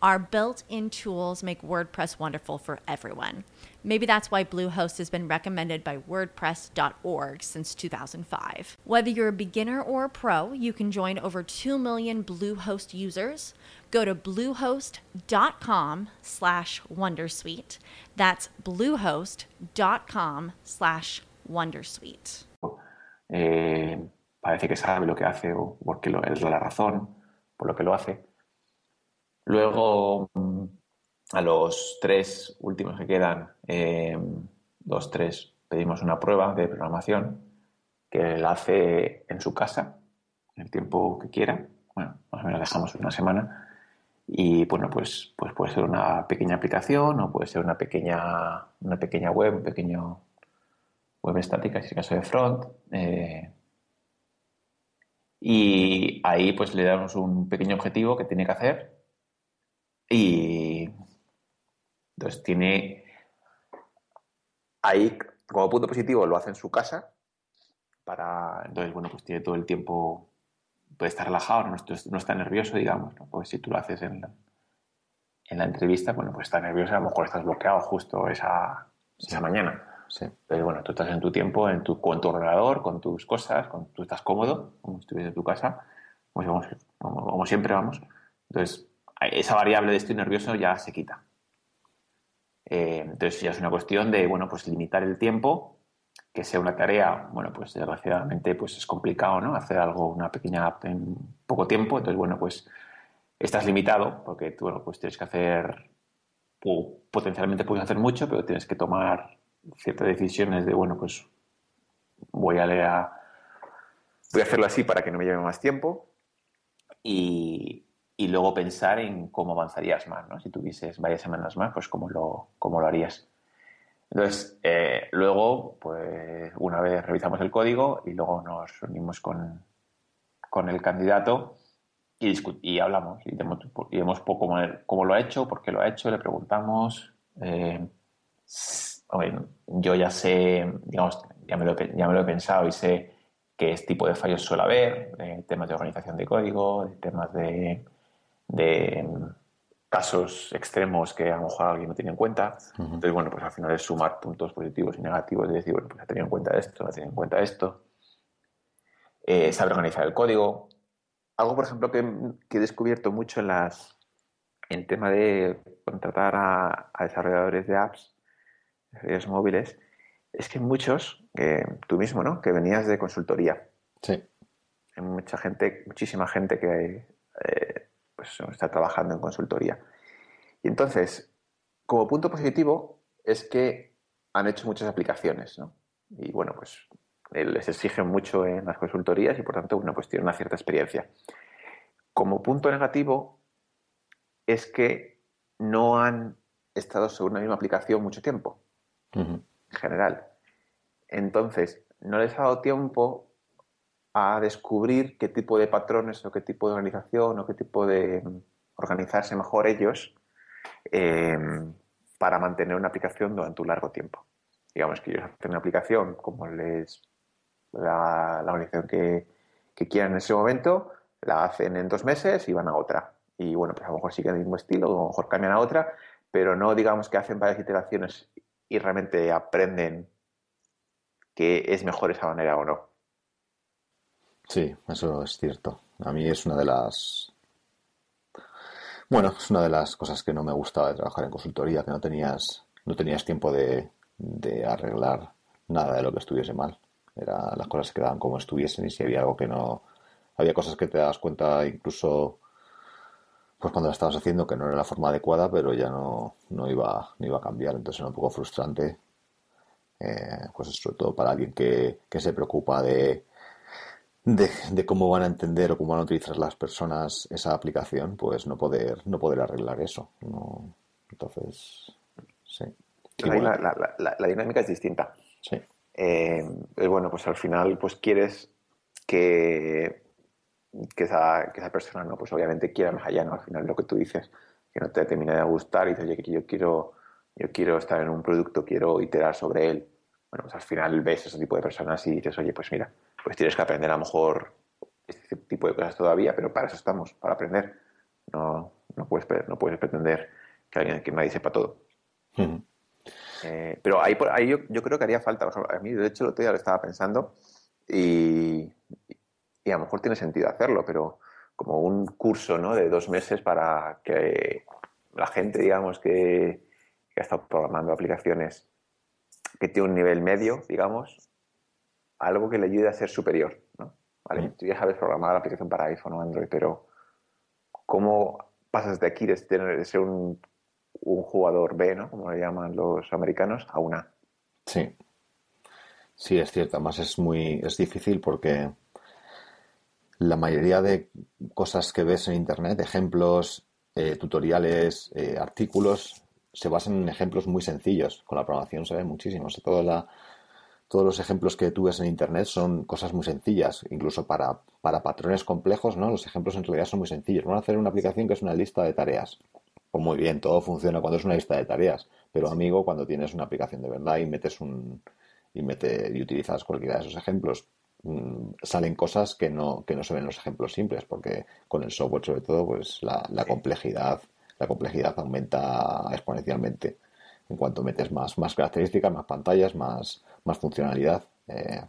Our built in tools make WordPress wonderful for everyone. Maybe that's why Bluehost has been recommended by WordPress.org since 2005. Whether you're a beginner or a pro, you can join over 2 million Bluehost users. Go to bluehost.com slash Wondersuite. That's bluehost.com slash Wondersuite. Eh, parece que sabe lo que hace o porque lo, es la razón por lo que lo hace. Luego, mm, a los tres últimos que quedan, eh, dos, tres, pedimos una prueba de programación que la hace en su casa, en el tiempo que quiera. Bueno, más o menos dejamos una semana. Y bueno, pues, pues puede ser una pequeña aplicación o puede ser una pequeña, una pequeña web, un pequeño web estática, si es el caso de front. Eh, y ahí pues le damos un pequeño objetivo que tiene que hacer y entonces tiene ahí como punto positivo lo hace en su casa para entonces bueno pues tiene todo el tiempo puede estar relajado no, no está nervioso digamos ¿no? pues si tú lo haces en la, en la entrevista bueno pues está nervioso a lo mejor estás bloqueado justo esa, esa mañana sí. pero bueno tú estás en tu tiempo en tu, con tu ordenador con tus cosas con, tú estás cómodo como si estuvieras en tu casa como, como, como siempre vamos entonces esa variable de estoy nervioso ya se quita. Eh, entonces ya es una cuestión de, bueno, pues limitar el tiempo, que sea una tarea, bueno, pues desgraciadamente pues es complicado, ¿no? Hacer algo, una pequeña app en poco tiempo, entonces, bueno, pues estás limitado porque tú, pues tienes que hacer, potencialmente puedes hacer mucho, pero tienes que tomar ciertas decisiones de, bueno, pues voy a leer, voy a hacerlo así para que no me lleve más tiempo y, y luego pensar en cómo avanzarías más, ¿no? Si tuvieses varias semanas más, pues cómo lo, cómo lo harías. Entonces, eh, luego, pues una vez revisamos el código y luego nos unimos con, con el candidato y, y hablamos y vemos, y vemos cómo, cómo, lo ha hecho, por qué lo ha hecho, le preguntamos. Eh, yo ya sé, digamos, ya me, lo, ya me lo he pensado y sé qué tipo de fallos suele haber, eh, temas de organización de código, temas de de casos extremos que a lo mejor alguien no tiene en cuenta. Entonces, bueno, pues al final es sumar puntos positivos y negativos, de decir, bueno, pues ha tenido en cuenta esto, no ha tenido en cuenta esto. Eh, saber organizar el código. Algo, por ejemplo, que, he descubierto mucho en las en tema de contratar a, desarrolladores de apps, de móviles, es que muchos, tú mismo, ¿no? Que venías de consultoría. Sí. Hay mucha gente, muchísima gente que eh, pues está trabajando en consultoría. Y entonces, como punto positivo, es que han hecho muchas aplicaciones, ¿no? Y bueno, pues les exigen mucho en las consultorías y por tanto, bueno, pues tienen una cierta experiencia. Como punto negativo, es que no han estado sobre una misma aplicación mucho tiempo, en general. Entonces, no les ha dado tiempo a descubrir qué tipo de patrones o qué tipo de organización o qué tipo de mm, organizarse mejor ellos em, para mantener una aplicación durante un largo tiempo. Digamos que ellos hacen una aplicación como les la, la organización que, quieran en ese momento, la hacen en dos meses y van a otra. Y bueno, pues a lo mejor siguen el mismo estilo, o a lo mejor cambian a otra, pero no digamos que hacen varias iteraciones y realmente aprenden que es mejor esa manera o no. Sí, eso es cierto. A mí es una de las Bueno, es una de las cosas que no me gustaba de trabajar en consultoría, que no tenías, no tenías tiempo de, de arreglar nada de lo que estuviese mal. Era, las cosas quedaban como estuviesen y si había algo que no... Había cosas que te das cuenta incluso pues cuando la estabas haciendo que no era la forma adecuada, pero ya no, no, iba, no iba a cambiar. Entonces era un poco frustrante, eh, pues sobre todo para alguien que, que se preocupa de, de, cómo van a entender o cómo van a utilizar las personas esa aplicación, pues no poder, no poder arreglar eso. No, entonces, sí. la, dinámica es distinta. Sí. Eh, bueno, pues al final, pues quieres que, que, esa, que esa persona, ¿no? Pues obviamente quiera más allá, ¿no? Al final lo que tú dices, que no te termina de gustar y dices, oye, que yo quiero, yo quiero estar en un producto, quiero iterar sobre él. Bueno, pues al final ves ese tipo de personas y dices, oye, pues mira, pues tienes que aprender a lo mejor este tipo de cosas todavía, pero para eso estamos, para aprender. No, no, puedes, no puedes pretender que alguien que nadie sepa todo. Eh, pero ahí, por, ahí yo, yo, creo que haría falta, a mí de hecho el otro día lo estaba pensando y, y, a lo mejor tiene sentido hacerlo, pero como un curso ¿no? de dos meses para que la gente, digamos, que, que ha estado programando aplicaciones que tiene un nivel medio, digamos, algo que le ayude a ser superior. ¿no? Vale, Tú ya sabes programar la aplicación para iPhone o Android, pero ¿cómo pasas de aquí de, ser un, jugador B, ¿no? como le llaman los americanos, a una? Sí. Sí, es cierto. Además es muy es difícil porque la mayoría de cosas que ves en Internet, ejemplos, eh, tutoriales, eh, artículos, se basan en ejemplos muy sencillos. Con la programación se ve muchísimo. O toda la, todos los ejemplos que tú ves en Internet son cosas muy sencillas, incluso para, para patrones complejos, ¿no? Los ejemplos en realidad son muy sencillos. Van a hacer una aplicación que es una lista de tareas. Pues muy bien, todo funciona cuando es una lista de tareas, pero amigo, cuando tienes una aplicación de verdad y metes un y mete, y utilizas cualquiera de esos ejemplos, mm, salen cosas que no, que no se ven en los ejemplos simples, porque con el software sobre todo, pues la, la complejidad, la complejidad aumenta exponencialmente en cuanto metes más, más características, más pantallas, más, más funcionalidad. Eh,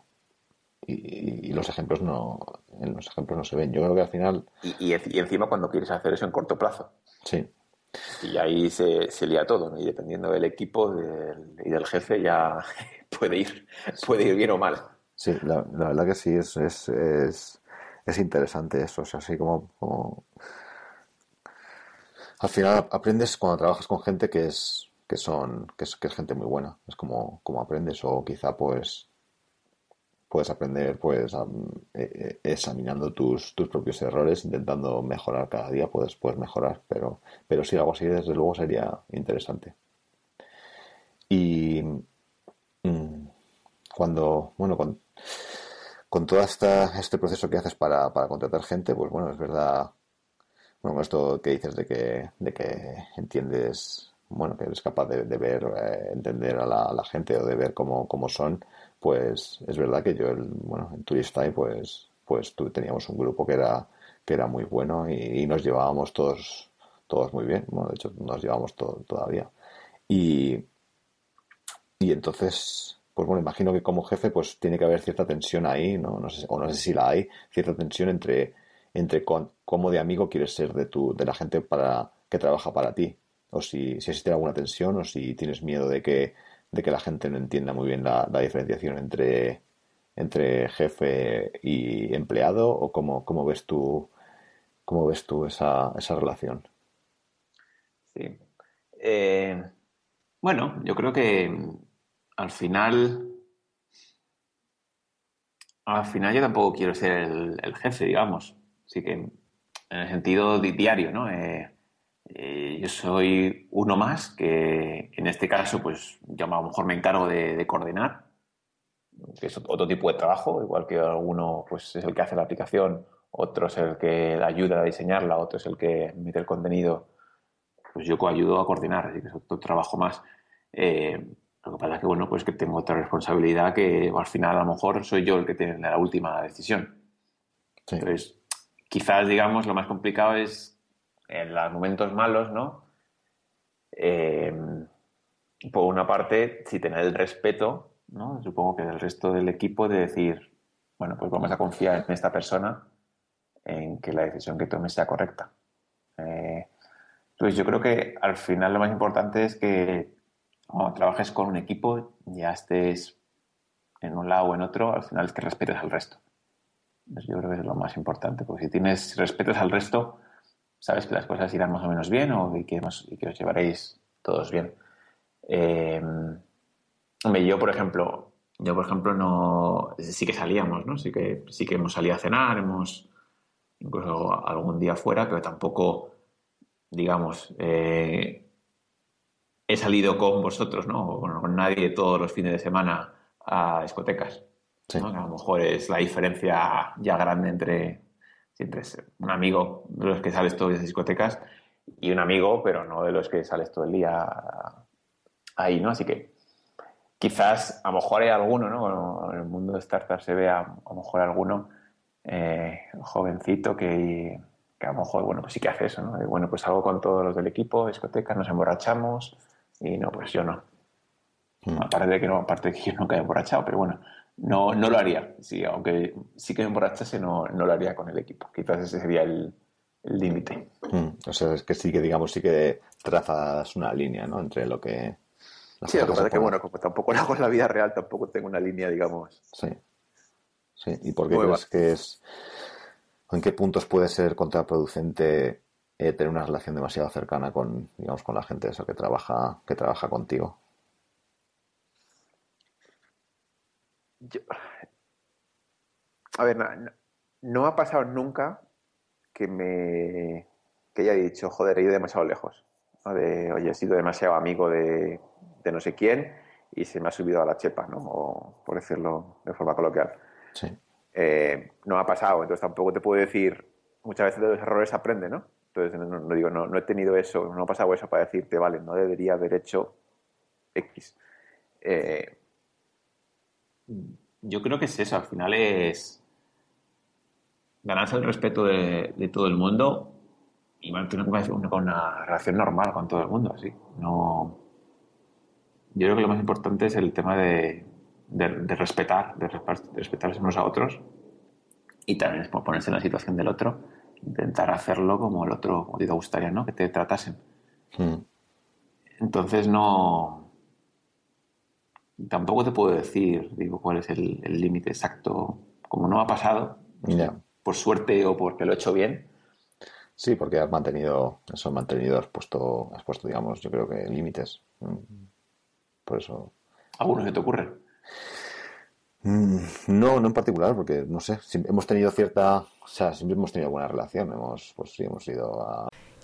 y, los ejemplos no en los ejemplos no se ven. Yo creo que al final. Y, y, encima cuando quieres hacer eso en corto plazo. Sí. Y ahí se, se lía todo, y dependiendo del equipo y del jefe ya puede ir, puede ir bien o mal. Sí, la, verdad que sí, es, es, es, es, interesante eso. O sea, así como, como, Al final aprendes cuando trabajas con gente que es que son que es, que es gente muy buena. Es como, como aprendes. O quizá pues puedes aprender pues e, e, examinando tus, tus propios errores intentando mejorar cada día puedes puedes mejorar pero pero si algo así desde luego sería interesante. Y mm, cuando bueno con, con todo esta, este proceso que haces para, para contratar gente pues bueno es verdad bueno esto que dices de que de que entiendes bueno, que eres capaz de, ver, eh, entender a la, gente o de ver cómo, cómo, son, pues es verdad que yo, el, bueno, en Turistai, pues, pues tú, teníamos un grupo que era, que era muy bueno y, nos llevábamos todos, todos muy bien. Bueno, de hecho, nos llevamos todo, todavía. Y, y entonces, pues bueno, imagino que como jefe, pues tiene que haber cierta tensión ahí, ¿no? no sé, o no sé si la hay, cierta tensión entre, entre cómo de amigo quieres ser de tu, de la gente para, que trabaja para ti o si, existe alguna tensión o si tienes miedo de que, de que la gente no entienda muy bien la, diferenciación entre, entre jefe y empleado o cómo, cómo ves tú cómo ves tú esa, esa relación. Sí. Eh, bueno, yo creo que al final al final yo tampoco quiero ser el, jefe, digamos. Así que en el sentido diario, ¿no? Eh, eh, yo soy uno más que en este caso, pues yo a lo mejor me encargo de, coordinar, que es otro tipo de trabajo, igual que alguno pues es el que hace la aplicación, otro es el que ayuda a diseñarla, otro es el que mete el contenido, pues yo ayudo a coordinar, así que es otro trabajo más. Eh, lo que pasa es que, bueno, pues que tengo otra responsabilidad que al final a lo mejor soy yo el que tiene la última decisión. Entonces, quizás, digamos, lo más complicado es en los momentos malos, ¿no? Eh, por una parte, si tener el respeto, ¿no? Supongo que del resto del equipo de decir, bueno, pues vamos a confiar en esta persona, en que la decisión que tome sea correcta. Eh, Pues yo creo que al final lo más importante es que cuando trabajes con un equipo, ya estés en un lado o en otro, al final es que respetes al resto. yo creo que es lo más importante, porque si tienes respetos al resto, sabes que las cosas irán más o menos bien o y que, os llevaréis todos bien. Eh, yo, por ejemplo, yo, por ejemplo, no. Sí que salíamos, ¿no? Sí que, sí que hemos salido a cenar, hemos incluso algún día fuera, pero tampoco, digamos, eh, he salido con vosotros, ¿no? Con nadie todos los fines de semana a discotecas. a lo mejor es la diferencia ya grande entre, entre un amigo de los que sales todos los días discotecas y un amigo, pero no de los que sales todo el día ahí, ¿no? Así que quizás a lo mejor hay alguno, ¿no? En el mundo de startups se ve a, lo mejor alguno eh, jovencito que, que, a lo mejor, bueno, pues sí que hace eso, ¿no? bueno, pues hago con todos los del equipo, discotecas, nos emborrachamos y no, pues yo no. Mm. Aparte de que no, aparte de que yo nunca he emborrachado, pero bueno, no, no lo haría. Sí, aunque sí que me emborrachase, no, no lo haría con el equipo. Quizás ese sería el límite. Mm. O sea, es que sí que, digamos, sí que trazas una línea, ¿no? Entre lo que Sí, lo que pasa es que, bueno, como tampoco lo hago en la vida real, tampoco tengo una línea, digamos. Sí. Sí, ¿y por qué crees que es. ¿En qué puntos puede ser contraproducente eh, tener una relación demasiado cercana con, digamos, con la gente esa que trabaja, que trabaja contigo? A ver, no, ha pasado nunca que me que haya dicho, joder, he ido demasiado lejos. De, oye, he sido demasiado amigo de, de no sé quién y se me ha subido a la chepa, ¿no? O, por decirlo de forma coloquial. Sí. Eh, no ha pasado, entonces tampoco te puedo decir, muchas veces de los errores aprende, ¿no? Entonces no, digo, no, no, he tenido eso, no ha pasado eso para decirte, vale, no debería haber hecho X. Eh, yo creo que es eso, al final es ganarse el respeto de, de todo el mundo y mantener una, una, relación normal con todo el mundo, así. No, yo creo que lo más importante es el tema de, respetar, de, respetarse unos a otros y también ponerse en la situación del otro, intentar hacerlo como el otro, como te gustaría, ¿no? Que te tratasen. Hmm. Entonces no... Tampoco te puedo decir, digo, cuál es el límite exacto. Como no ha pasado, por suerte o porque lo he hecho bien, Sí, porque has mantenido, eso mantenido, has puesto, has puesto, digamos, yo creo que límites. Por eso. ¿Alguno que te ocurre? Mm, no, no en particular, porque no sé, hemos tenido cierta, o sea, siempre hemos tenido buena relación, hemos, pues sí, hemos ido a...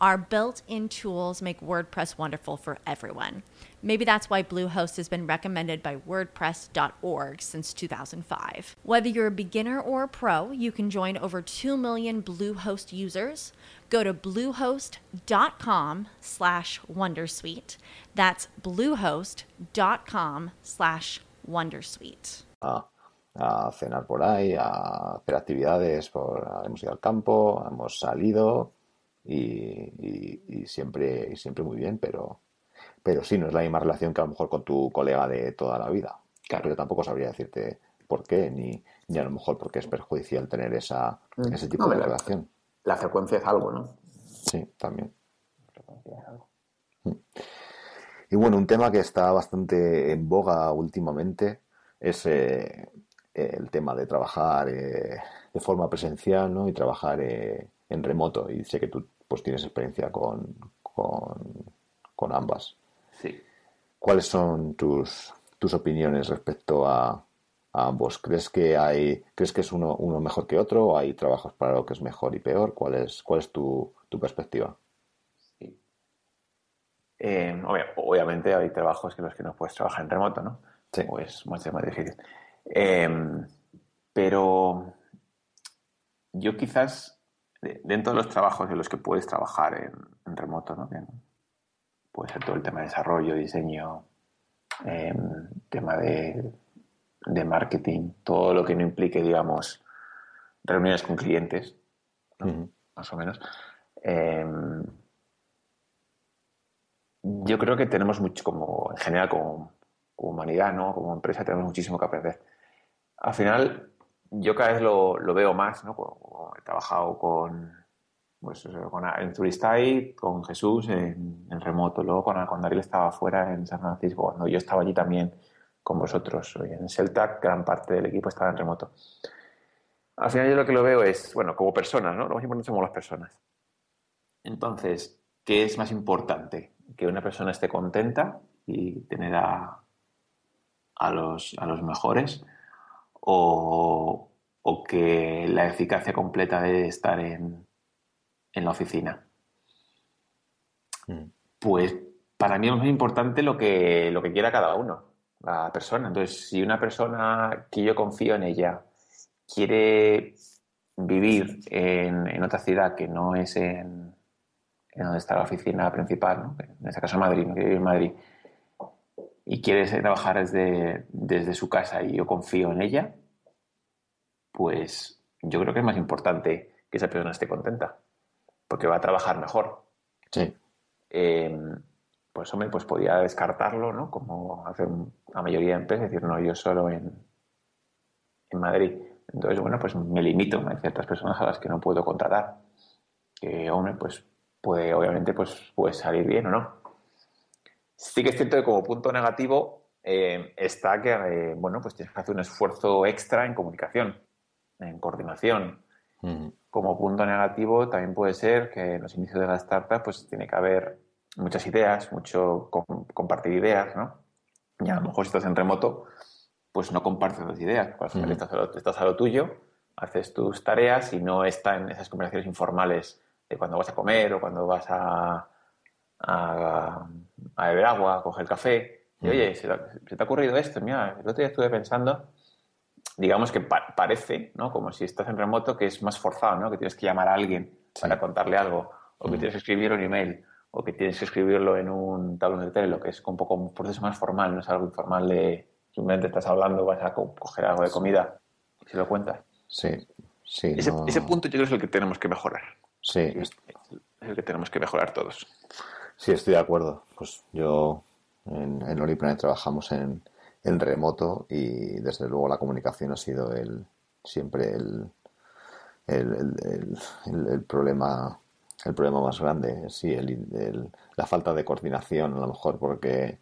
our built in tools make WordPress wonderful for everyone. Maybe that's why Bluehost has been recommended by WordPress.org since 2005. Whether you're a beginner or a pro, you can join over 2 million Bluehost users. Go to bluehost.com slash Wondersuite. That's bluehost.com slash Wondersuite. Ah. a cenar por ahí, a hacer actividades, por, hemos ido al campo, hemos salido y, y, y, siempre, y siempre muy bien, pero, pero sí, no es la misma relación que a lo mejor con tu colega de toda la vida. Claro. Pero tampoco sabría decirte por qué, ni, ni a lo mejor porque es perjudicial tener esa, mm. ese tipo de relación. La frecuencia es algo, ¿no? Sí, también. Mm. Y bueno, un tema que está bastante en boga últimamente es eh, el tema de trabajar eh, de forma presencial ¿no? y trabajar eh, en remoto. Y sé que tú pues tienes experiencia con, con ambas. Sí. ¿Cuáles son tus, tus opiniones respecto a, ambos? ¿Crees que hay, crees que es uno, uno mejor que otro o hay trabajos para lo que es mejor y peor? ¿Cuál es, cuál es tu, tu perspectiva? Sí. Eh, obviamente hay trabajos en los que no puedes trabajar en remoto, ¿no? Sí. O es mucho más difícil. Em, pero yo quizás, dentro de los trabajos en los que puedes trabajar en, remoto, ¿no? puede ser todo el tema de desarrollo, diseño, em, tema de, de, marketing, todo lo que no implique, digamos, reuniones con clientes, más o menos. Em, yo creo que tenemos mucho, como en general, como, humanidad, ¿no? como empresa, tenemos muchísimo que aprender. Al final, yo cada vez lo, veo más, ¿no? he trabajado con, pues, con en Turistai, con Jesús en, remoto, luego cuando, cuando Ariel estaba fuera en San Francisco, cuando yo estaba allí también con vosotros, en Celtac, gran parte del equipo estaba en remoto. Al final yo lo que lo veo es, bueno, como personas, ¿no? Lo más importante somos las personas. Entonces, ¿qué es más importante? Que una persona esté contenta y tener a, los, a los mejores o, que la eficacia completa debe estar en, la oficina. Mm. Pues para mí es más importante lo que, lo que quiera cada uno, la persona. Entonces, si una persona que yo confío en ella quiere vivir en, otra ciudad que no es en, donde está la oficina principal, en este caso Madrid, no quiere vivir en Madrid, y quiere trabajar desde, desde su casa y yo confío en ella, pues yo creo que es más importante que esa persona esté contenta, porque va a trabajar mejor. Sí. Em, pues hombre, pues podía descartarlo, ¿no? Como hace la mayoría de empresas, decir, no, yo solo en, en Madrid. Entonces, bueno, pues me limito. Hay ciertas personas a las que no puedo contratar. Que, hombre, pues puede, obviamente, pues puede salir bien o no. Sí que es cierto que como punto negativo eh, está que, eh, bueno, pues tienes que hacer un esfuerzo extra en comunicación, en coordinación. Como punto negativo también puede ser que en los inicios de la startup pues tiene que haber muchas ideas, mucho compartir ideas, ¿no? Y a lo mejor si estás en remoto, pues no compartes las ideas, al final estás, a lo, tuyo, haces tus tareas y no está en esas conversaciones informales de cuando vas a comer o cuando vas a, a, beber agua, a coger café. Y oye, ¿se te, ha ocurrido esto? Mira, el otro día estuve pensando, digamos que parece, ¿no? Como si estás en remoto, que es más forzado, ¿no? Que tienes que llamar a alguien para contarle algo, o que tienes que escribir un email, o que tienes que escribirlo en un tablón de tele, lo que es un poco un proceso más formal, no es algo informal de simplemente estás hablando, vas a coger algo de comida y se lo cuentas. Sí, sí. Ese, ese punto yo creo es el que tenemos que mejorar. Sí. Es el que tenemos que mejorar todos. Sí, estoy de acuerdo. Pues yo en, en Oliplanet trabajamos en, en remoto y desde luego la comunicación ha sido el siempre el, el, el, problema el problema más grande sí el, la falta de coordinación a lo mejor porque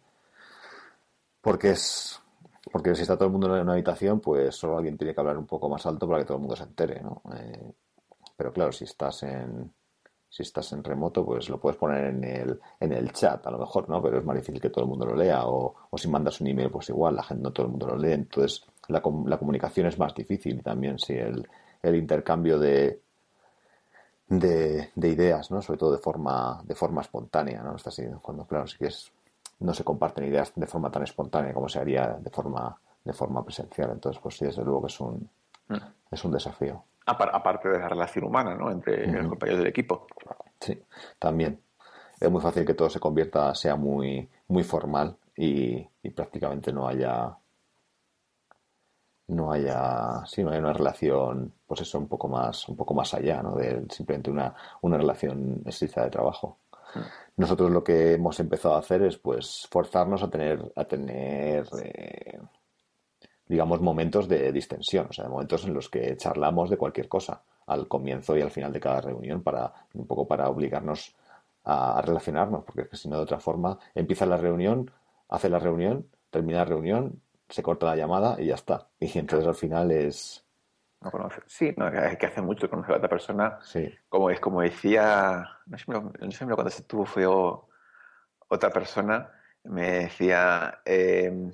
porque es porque si está todo el mundo en una habitación, pues solo alguien tiene que hablar un poco más alto para que todo el mundo se entere, ¿no? Eh, pero claro, si estás en si estás en remoto, pues lo puedes poner en el, en el chat, a lo mejor, ¿no? Pero es más difícil que todo el mundo lo lea. O, o si mandas un email, pues igual, la gente no todo el mundo lo lee. Entonces, la, la comunicación es más difícil también, si el, el intercambio de, de, de, ideas, ¿no? Sobre todo de forma, de forma espontánea, ¿no? Está así, cuando, claro, si quieres no se comparten ideas de forma tan espontánea como se haría de forma, de forma presencial. Entonces, pues sí, desde luego que es un, mm. es un desafío. Aparte de la relación humana, ¿no? Entre los compañeros del equipo. Sí, también. Es muy fácil que todo se convierta, sea muy, muy formal y, prácticamente no haya no haya sí no haya una relación pues eso un poco más un poco más allá no de simplemente una, una relación estricta de trabajo mm. Nosotros lo que hemos empezado a hacer es pues forzarnos a tener, a tener eh, digamos, momentos de distensión, o sea, momentos en los que charlamos de cualquier cosa al comienzo y al final de cada reunión para un poco para obligarnos a, relacionarnos, porque si no de otra forma empieza la reunión, hace la reunión, termina la reunión, se corta la llamada y ya está. Y entonces al final es no conoce. Sí, no, hay que hacer mucho conocer a otra persona. Sí. Como, es, como decía, no sé, no sé cuando se tuvo fue otra persona, me decía, eh,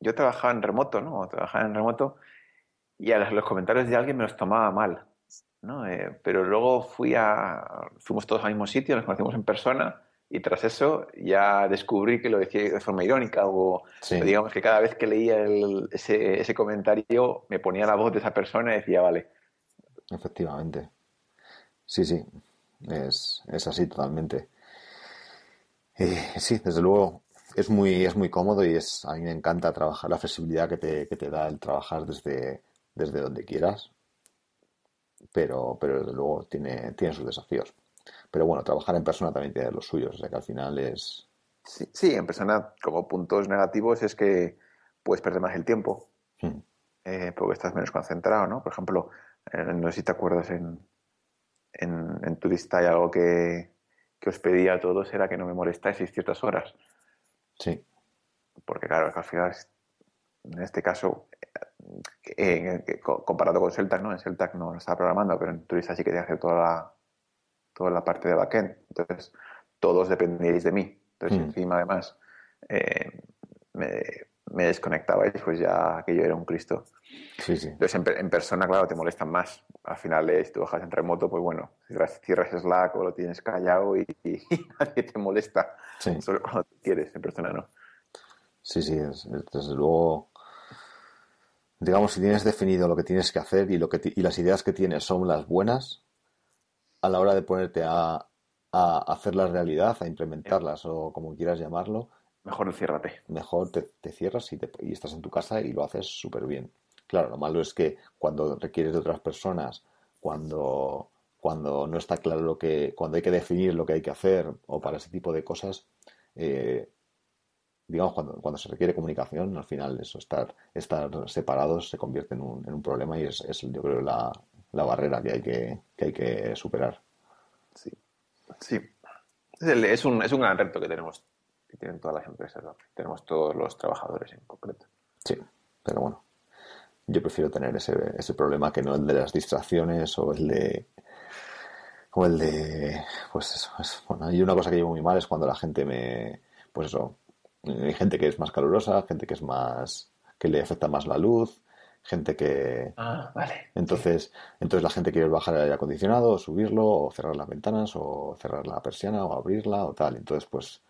yo trabajaba en remoto, ¿no? Trabajaba en remoto y a los, comentarios de alguien me los tomaba mal, ¿no? Eh, pero luego fui a, fuimos todos al mismo sitio, nos conocimos en persona y tras eso ya descubrí que lo decía de forma irónica o digamos que cada vez que leía ese, ese, comentario me ponía la voz de esa persona y decía, vale. Efectivamente. Sí, sí, es, es así totalmente. Eh, sí, desde luego es muy, es muy cómodo y es, a mí me encanta trabajar, la flexibilidad que te, que te da el trabajar desde, desde donde quieras, pero, pero desde luego tiene, tiene sus desafíos. Pero bueno, trabajar en persona también tiene los suyos, o sea que al final es... Sí, en persona como puntos negativos es que puedes perder más el tiempo, hmm. eh, porque estás menos concentrado, ¿no? Por ejemplo, eh, no sé si te acuerdas en, en, en Turista hay algo que, que os pedía a todos era que no me molestáis ciertas horas. Sí. Porque claro, al final, en este caso, eh, comparado con Celtac, ¿no? En Celtac no lo estaba programando, pero en Turista sí que que hacer toda la, toda la parte de backend. Entonces, todos dependíais de mí. Entonces, hmm. encima, además, eh, me, me, desconectabais, pues ya aquello era un Cristo. Sí, sí. Entonces, en, persona, claro, te molestan más. Al final, si tú bajas en remoto, pues bueno, cierras, cierras Slack o lo tienes callado y, nadie te molesta. Solo cuando quieres, en persona no. Sí, sí, desde luego digamos, si tienes definido lo que tienes que hacer y, lo que y las ideas que tienes son las buenas, a la hora de ponerte a, a hacerlas realidad, a implementarlas o como quieras llamarlo, mejor ciérrate. Mejor te, cierras y, te, y, estás en tu casa y lo haces súper bien. Claro, lo malo es que cuando requieres de otras personas, cuando, cuando no está claro lo que, cuando hay que definir lo que hay que hacer o para ese tipo de cosas, eh, digamos, cuando, cuando se requiere comunicación, al final eso, estar, estar separados se convierte en un, en un problema y es, es, yo creo, la, la barrera que hay que, que, hay que superar. Sí, sí. Es, un, es un gran reto que tenemos, que tienen todas las empresas, tenemos todos los trabajadores en concreto. Sí, pero bueno, yo prefiero tener ese, ese problema que no el de las distracciones o el de o el de pues eso es, bueno y una cosa que llevo muy mal es cuando la gente me pues eso hay gente que es más calurosa, gente que es más que le afecta más la luz, gente que ah, vale. entonces entonces la gente quiere bajar el aire acondicionado, o subirlo, o cerrar las ventanas, o cerrar la persiana, o abrirla, o tal. Entonces pues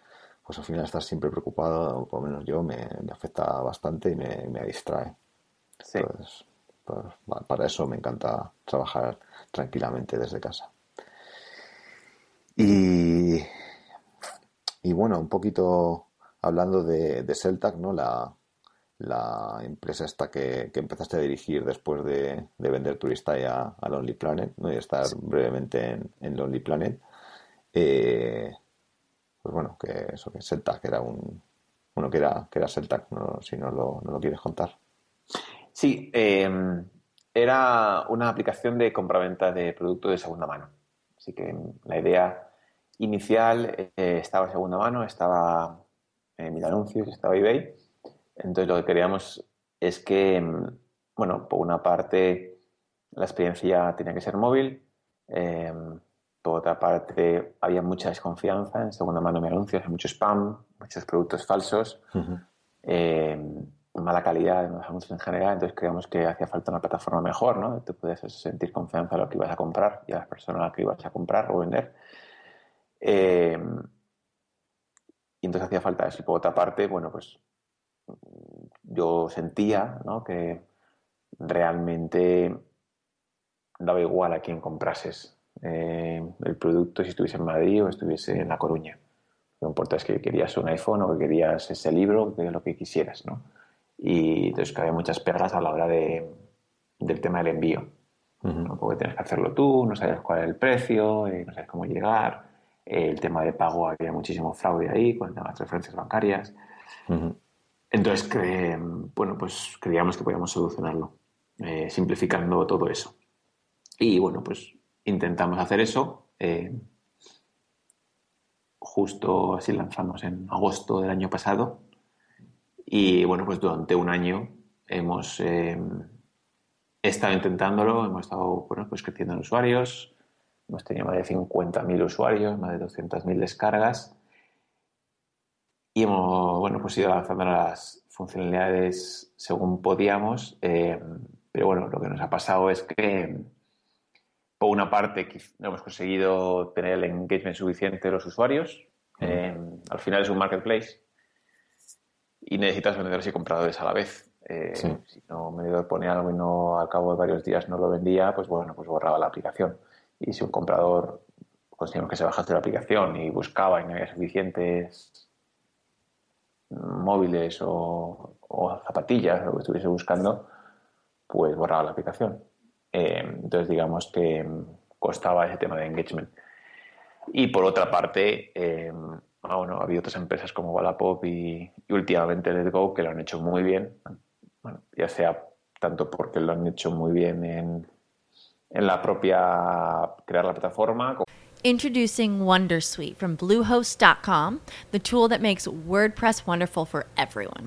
pues al final estás siempre preocupado, o por lo menos yo me, afecta bastante y me, me distrae. Sí. Entonces, pues, para eso me encanta trabajar tranquilamente desde casa. Y, y bueno, un poquito hablando de, de Celtac, ¿no? La, la empresa esta que, que, empezaste a dirigir después de, de vender Turista a, a, Lonely Planet ¿no? y estar brevemente en, en, Lonely Planet. Eh, pues bueno, que eso, que Celtac era un. Bueno, que era, que era Celtac, no, si no lo, no lo quieres contar. Sí, eh, era una aplicación de compraventa de productos de segunda mano. Así que la idea inicial eh, estaba segunda mano, estaba en mis anuncios, estaba eBay. Entonces lo que queríamos es que, mm, bueno, por una parte la experiencia tenía que ser móvil, em, por otra parte había mucha desconfianza en segunda mano de anuncios, mucho spam, muchos productos falsos, em, mala calidad en los anuncios en general, entonces creíamos que hacía falta una plataforma mejor, ¿no? Te puedes sentir confianza en lo que ibas a comprar y a las personas a las que ibas a comprar o vender. Eh, y entonces hacía falta eso. Y por otra parte, bueno, pues yo sentía ¿no? que realmente daba igual a quién comprases eh, el producto si estuviese en Madrid o estuviese en La Coruña. Lo que importa es que querías un iPhone o que querías ese libro, que lo que quisieras, ¿no? Y entonces había muchas pegas a la hora de, del tema del envío. ¿no? Porque tienes que hacerlo tú, no sabes cuál es el precio, eh, no sabes cómo llegar el tema de pago había muchísimo fraude ahí con las transferencias bancarias. Entonces, bueno, pues creíamos que podíamos solucionarlo, eh, simplificando todo eso. Y bueno, pues intentamos hacer eso. Eh, justo así lanzamos en agosto del año pasado. Y bueno, pues durante un año hemos eh, estado intentándolo, hemos estado bueno, pues creciendo en usuarios, Hemos tenido más de 50.000 usuarios, más de 200.000 descargas. Y hemos, bueno, pues ido avanzando las funcionalidades según podíamos. Eh, pero bueno, lo que nos ha pasado es que, por una parte, no hemos conseguido tener el engagement suficiente de los usuarios, Eh, al final es un marketplace y necesitas vendedores y compradores a la vez. Eh, si no un vendedor pone algo y no al cabo de varios días no lo vendía, pues bueno, pues borraba la aplicación. Y si un comprador conseguimos que se bajase la aplicación y buscaba y no había suficientes móviles o, zapatillas, lo que estuviese buscando, pues borraba la aplicación. Eh, entonces, digamos que costaba ese tema de engagement. Y por otra parte, eh, ah, bueno, ha habido otras empresas como Wallapop y, y últimamente Let's Go que lo han hecho muy bien, bueno, ya sea tanto porque lo han hecho muy bien en, en la propia crear la plataforma Introducing Wondersuite from Bluehost.com, the tool that makes WordPress wonderful for everyone.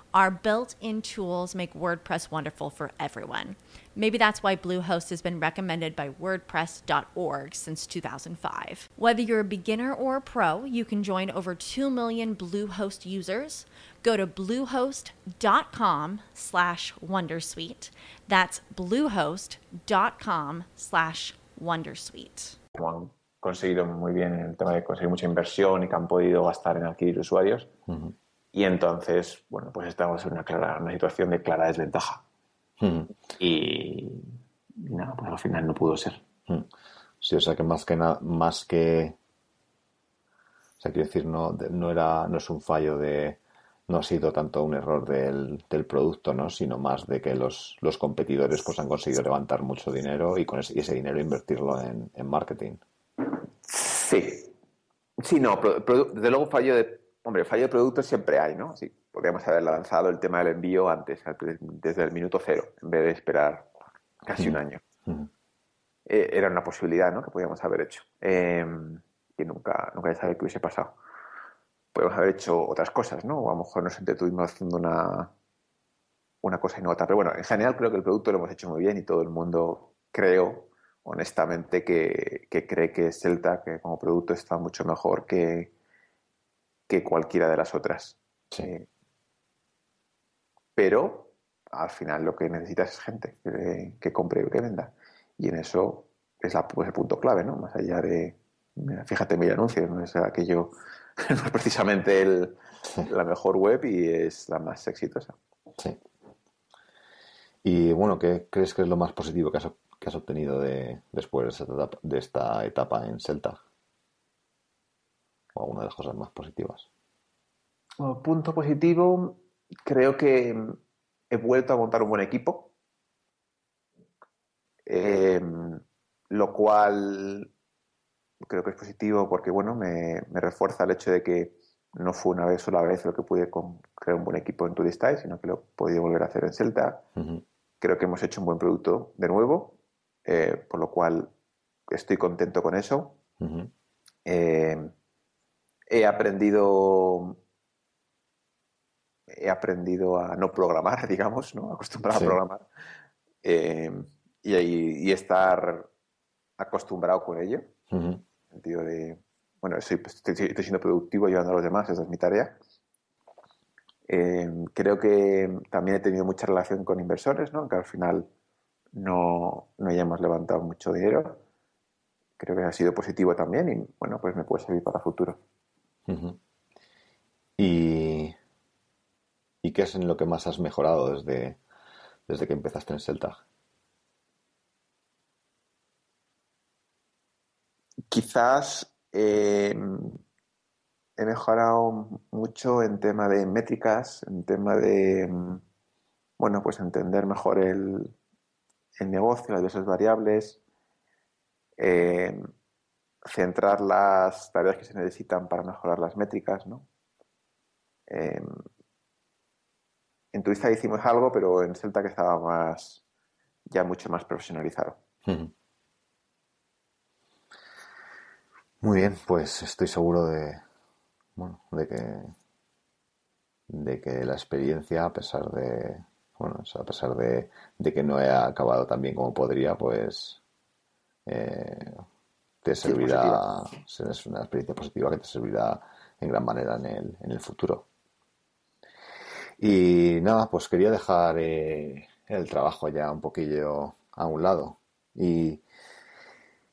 Our built in tools make WordPress wonderful for everyone. Maybe that's why Bluehost has been recommended by WordPress.org since 2005. Whether you're a beginner or a pro, you can join over 2 million Bluehost users. Go to bluehost.com slash Wondersuite. That's bluehost.com slash Wondersuite. Han conseguido muy bien en el tema de conseguir mucha inversión y que han podido gastar en adquirir usuarios. Uh -huh. Y entonces, bueno, pues estamos en una, clara, una situación de clara desventaja. Mm. Y, y, nada, pues al final no pudo ser. Mm. Sí, o sea que más que nada, más que. O sea, quiero decir, no, no, era, no es un fallo de. No ha sido tanto un error del, del producto, ¿no? Sino más de que los, los, competidores pues han conseguido levantar mucho dinero y con ese, y ese dinero invertirlo en, en, marketing. Sí. Sí, no, desde luego fallo de Hombre, fallo de producto siempre hay, ¿no? Sí, podríamos haber lanzado el tema del envío antes, desde el minuto cero, en vez de esperar casi un año. Eh, era una posibilidad, ¿no? Que podíamos haber hecho. Eh, y nunca, nunca se sabe qué hubiese pasado. Podemos haber hecho otras cosas, ¿no? O a lo mejor nos entretuvimos haciendo una, una cosa y no otra. Pero bueno, en general creo que el producto lo hemos hecho muy bien y todo el mundo creo, honestamente, que, que cree que Celta, que como producto está mucho mejor que, que cualquiera de las otras. Sí. Eh, pero al final lo que necesitas es gente que, que, compre y que venda. Y en eso es la, pues el punto clave, ¿no? Más allá de, fíjate mi anuncio, no es aquello, no es precisamente el, sí. la mejor web y es la más exitosa. Sí. Y bueno, ¿qué crees que es lo más positivo que has, que has obtenido de, después de esta, etapa, de esta etapa en Celta? O alguna de las cosas más positivas? Bueno, punto positivo, creo que he vuelto a montar un buen equipo, eh, lo cual creo que es positivo porque bueno, me, me, refuerza el hecho de que no fue una vez sola vez lo que pude con, crear un buen equipo en Turistai, sino que lo he podido volver a hacer en Celta. Uh -huh. Creo que hemos hecho un buen producto de nuevo, eh, por lo cual estoy contento con eso. Uh -huh. eh, he aprendido he aprendido a no programar, digamos, ¿no? acostumbrado sí. a programar eh, y, y, estar acostumbrado con ello. Uh -huh. En el sentido de, bueno, estoy, estoy, estoy, siendo productivo ayudando a los demás, esa es mi tarea. Eh, creo que también he tenido mucha relación con inversores, ¿no? aunque al final no, no hayamos levantado mucho dinero. Creo que ha sido positivo también y, bueno, pues me puede servir para futuro. ¿Y, ¿Y qué es en lo que más has mejorado desde, desde que empezaste en Celta? Quizás eh, he mejorado mucho en tema de métricas, en tema de, bueno, pues entender mejor el, el negocio, las diversas variables. Eh, centrar las tareas que se necesitan para mejorar las métricas, ¿no? Eh, en Turista hicimos algo, pero en Celta que estaba más, ya mucho más profesionalizado. Muy bien, pues estoy seguro de, bueno, de que, de que la experiencia, a pesar de, bueno, a pesar de, que no he acabado tan bien como podría, pues eh, te servirá, es una experiencia positiva que te servirá en gran manera en el, en el futuro. Y nada, pues quería dejar eh, el trabajo ya un poquillo a un lado y,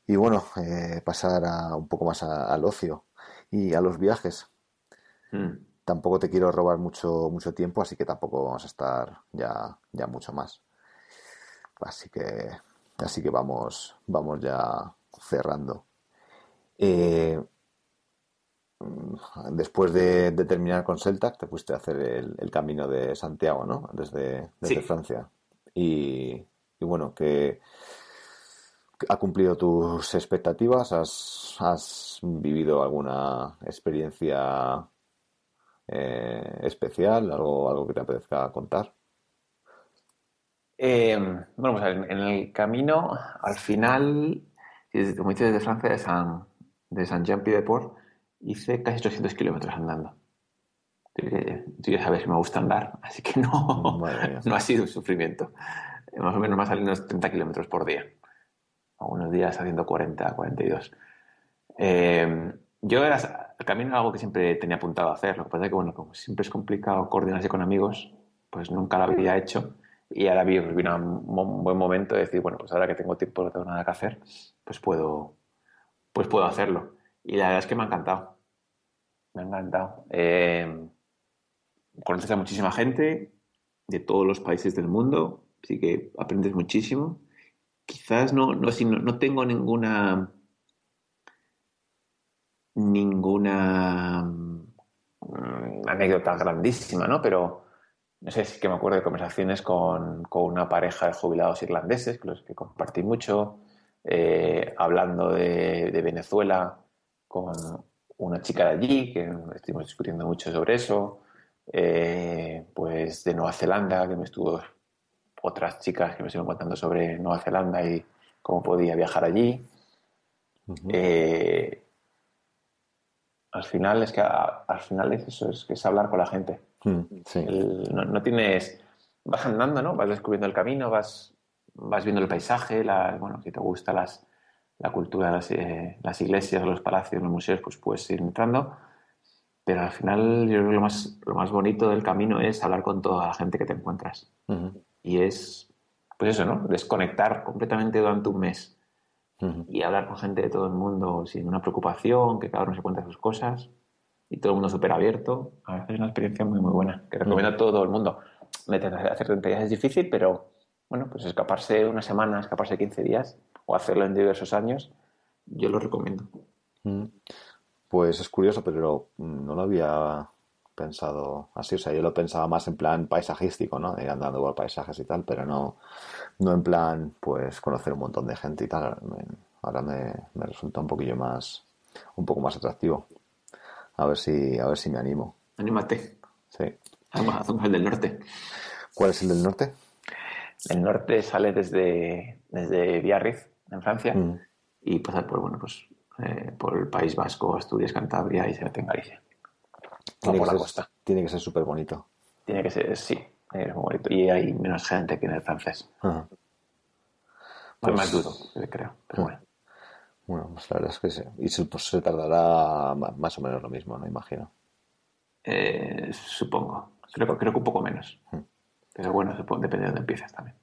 y bueno, eh, pasar a, un poco más al ocio y a los viajes. Hmm. Tampoco te quiero robar mucho, mucho tiempo, así que tampoco vamos a estar ya, ya mucho más. Así que, así que vamos, vamos ya cerrando. Eh, después de, terminar con Celtac, te fuiste a hacer el, camino de Santiago, ¿no? Desde, desde Francia. Y, y bueno, que ha cumplido tus expectativas? ¿Has, vivido alguna experiencia eh, especial? ¿Algo, ¿Algo que te apetezca contar? Eh, bueno, pues en, el camino, al final, como dices, desde Francia, de San, de San Jean Pied de Port, hice casi 800 kilómetros andando. Tú ya sabes que me gusta andar, así que no, no ha sido un sufrimiento. Más o menos me salido unos 30 kilómetros por día algunos días haciendo 40, 42. Eh, yo era, el camino algo que siempre tenía apuntado a hacer, lo que pasa es que, bueno, como siempre es complicado coordinarse con amigos, pues nunca lo había hecho y ahora vino, un buen momento de decir, bueno, pues ahora que tengo tiempo, no tengo nada que hacer, pues puedo, pues puedo hacerlo. Y la verdad es que me ha encantado. Me ha encantado. Eh, conoces a muchísima gente de todos los países del mundo, así que aprendes muchísimo quizás no, no, no tengo ninguna ninguna mm, anécdota grandísima, ¿no? Pero no sé si que me acuerdo de conversaciones con, una pareja de jubilados irlandeses, con los que compartí mucho, eh, hablando de, Venezuela con una chica de allí, que estuvimos discutiendo mucho sobre eso, eh, pues de Nueva Zelanda, que me estuvo otras chicas que me siguen contando sobre Nueva Zelanda y cómo podía viajar allí. Eh, al final es que al final es eso, es que es hablar con la gente. Mm, no, tienes, vas andando, ¿no? Vas descubriendo el camino, vas, vas viendo el paisaje, la, bueno, si te gusta las, la cultura, las, eh, las, iglesias, los palacios, los museos, pues puedes ir entrando. Pero al final yo creo que lo más, lo más bonito del camino es hablar con toda la gente que te encuentras y es, pues eso, ¿no? Desconectar completamente durante un mes y hablar con gente de todo el mundo sin una preocupación, que cada uno se cuenta sus cosas y todo el mundo súper abierto. A veces es una experiencia muy, muy buena que recomiendo a todo el mundo. Hacer 30 días es difícil, pero bueno, pues escaparse una semana, escaparse 15 días o hacerlo en diversos años, yo lo recomiendo. Pues es curioso, pero no lo había pensado así. O sea, yo lo pensaba más en plan paisajístico, ¿no? Ir andando por paisajes y tal, pero no, no en plan, pues, conocer un montón de gente y tal. Ahora me, resulta un poquillo más, un poco más atractivo. A ver si, a ver si me animo. Anímate. Sí. Hacemos el del norte. ¿Cuál es el del norte? El norte sale desde, desde Biarritz, en Francia, mm. y pasa por, bueno, pues, eh, por el País Vasco, Asturias, Cantabria y se mete en Galicia. Tiene, que ser, costa. tiene que ser súper bonito. Tiene que ser, sí, es muy bonito. Y hay menos gente que en el francés. Pues, más duro, creo, pero bueno. Bueno, pues la verdad es que sí. Y pues, se tardará más o menos lo mismo, ¿no? Imagino. Eh, supongo. Creo, creo que un poco menos. Pero bueno, depende de dónde empiezas también.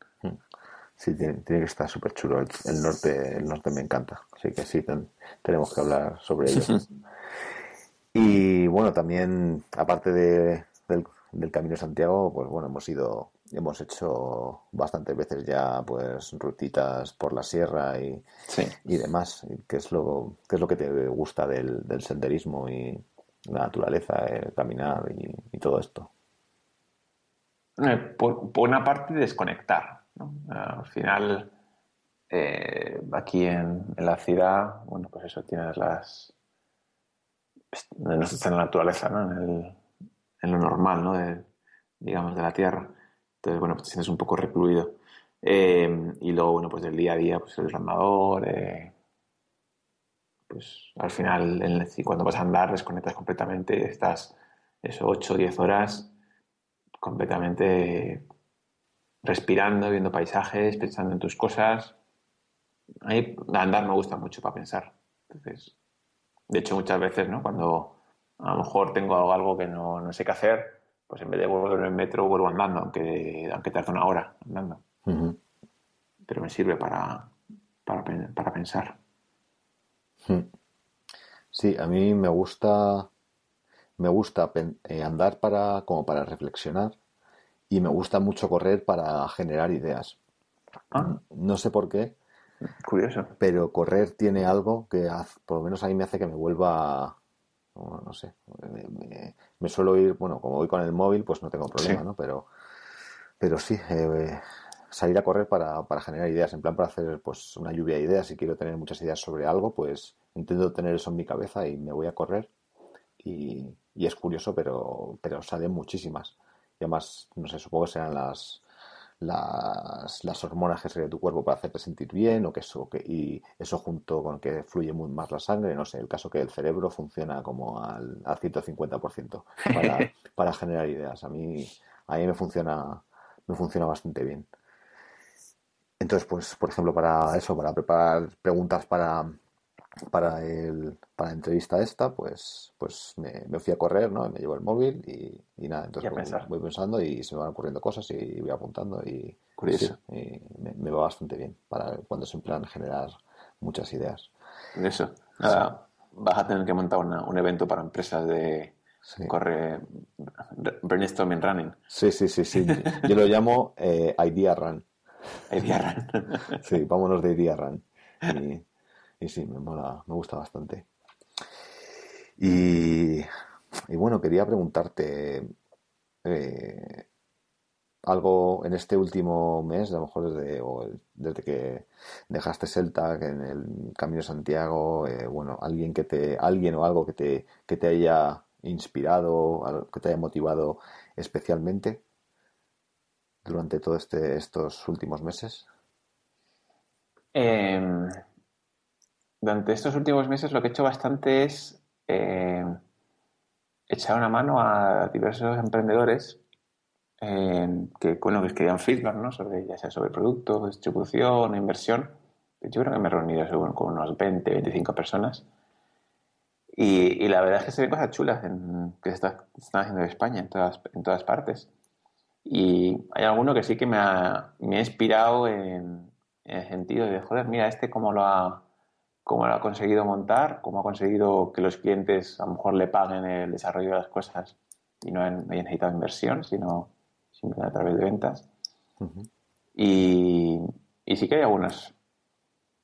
Sí, tiene, que estar súper chulo. El, norte, el norte me encanta. Así que sí, tenemos que hablar sobre ello. Y bueno, también, aparte de, del, Camino de Santiago, pues bueno, hemos ido, hemos hecho bastantes veces ya pues rutitas por la sierra y, y demás. ¿Qué es, lo, qué es lo que te gusta del, senderismo y la naturaleza, el caminar y, todo esto? Eh, por, una parte, desconectar. Al final, eh, aquí en, en, la ciudad, bueno, pues eso, tienes las, no está en la naturaleza, ¿no? en, lo normal, ¿no? de, digamos, de la Tierra. Entonces, bueno, pues te sientes un poco recluido. Eh, y luego, bueno, pues del día a día, pues el andador, pues al final, cuando vas a andar, desconectas completamente, estás eso, 8 o 10 horas completamente respirando, viendo paisajes, pensando en tus cosas. A andar me gusta mucho para pensar. Entonces, de hecho, muchas veces, ¿no? Cuando a lo mejor tengo algo que no, no sé qué hacer, pues en vez de volver en el metro, vuelvo andando, aunque, aunque tarde una hora andando. Pero me sirve para, para, para pensar. Sí, a mí me gusta me gusta eh, andar para como para reflexionar y me gusta mucho correr para generar ideas. Ah. No sé por qué. Curioso. Pero correr tiene algo que por lo menos a mí me hace que me vuelva no, sé. Me, suelo ir, bueno, como voy con el móvil, pues no tengo problema, ¿no? Pero, pero sí, eh, salir a correr para, para, generar ideas, en plan para hacer pues una lluvia de ideas. Si quiero tener muchas ideas sobre algo, pues intento tener eso en mi cabeza y me voy a correr. Y, y es curioso, pero, pero salen muchísimas. Y además, no sé, supongo que serán las, las, las hormonas que de tu cuerpo para hacerte sentir bien o que eso que, y eso junto con que fluye muy más la sangre, no sé, el caso que el cerebro funciona como al, al 150% para, para generar ideas. A mí, a mí me funciona, me funciona bastante bien. Entonces, pues, por ejemplo, para eso, para preparar preguntas para, para el para la entrevista esta, pues, pues me, fui a correr, ¿no? Me llevo el móvil y, nada, entonces voy, pensando y se me van ocurriendo cosas y voy apuntando y, Curioso. me, va bastante bien para cuando se emplean generar muchas ideas. Eso. Nada, vas a tener que montar un evento para empresas de corre brainstorming running. Sí, sí, sí, sí. Yo lo llamo eh, Idea Run. Idea Run. sí, vámonos de Idea Run. Y, y sí, me mola, me gusta bastante. Y, bueno, quería preguntarte eh, algo en este último mes, a lo mejor desde, desde que dejaste Celta, en el Camino de Santiago, eh, bueno, alguien que te, alguien o algo que te, que te haya inspirado, que te haya motivado especialmente durante todos este, estos últimos meses. Em, durante estos últimos meses lo que he hecho bastante es eh, echar una mano a diversos emprendedores eh, que, bueno, que querían feedback, ¿no? Sobre, ya sea sobre productos, distribución, inversión. Yo creo que me he reunido con unos 20, 25 personas. Y, la verdad es que se ven cosas chulas que se, están haciendo en España, en todas, en todas partes. Y hay alguno que sí que me ha, me ha inspirado en, en, el sentido de, joder, mira, este cómo lo ha, cómo lo ha conseguido montar, cómo ha conseguido que los clientes a lo mejor le paguen el desarrollo de las cosas y no hayan, necesitado inversión, sino simplemente a través de ventas. y, y, sí que hay algunas,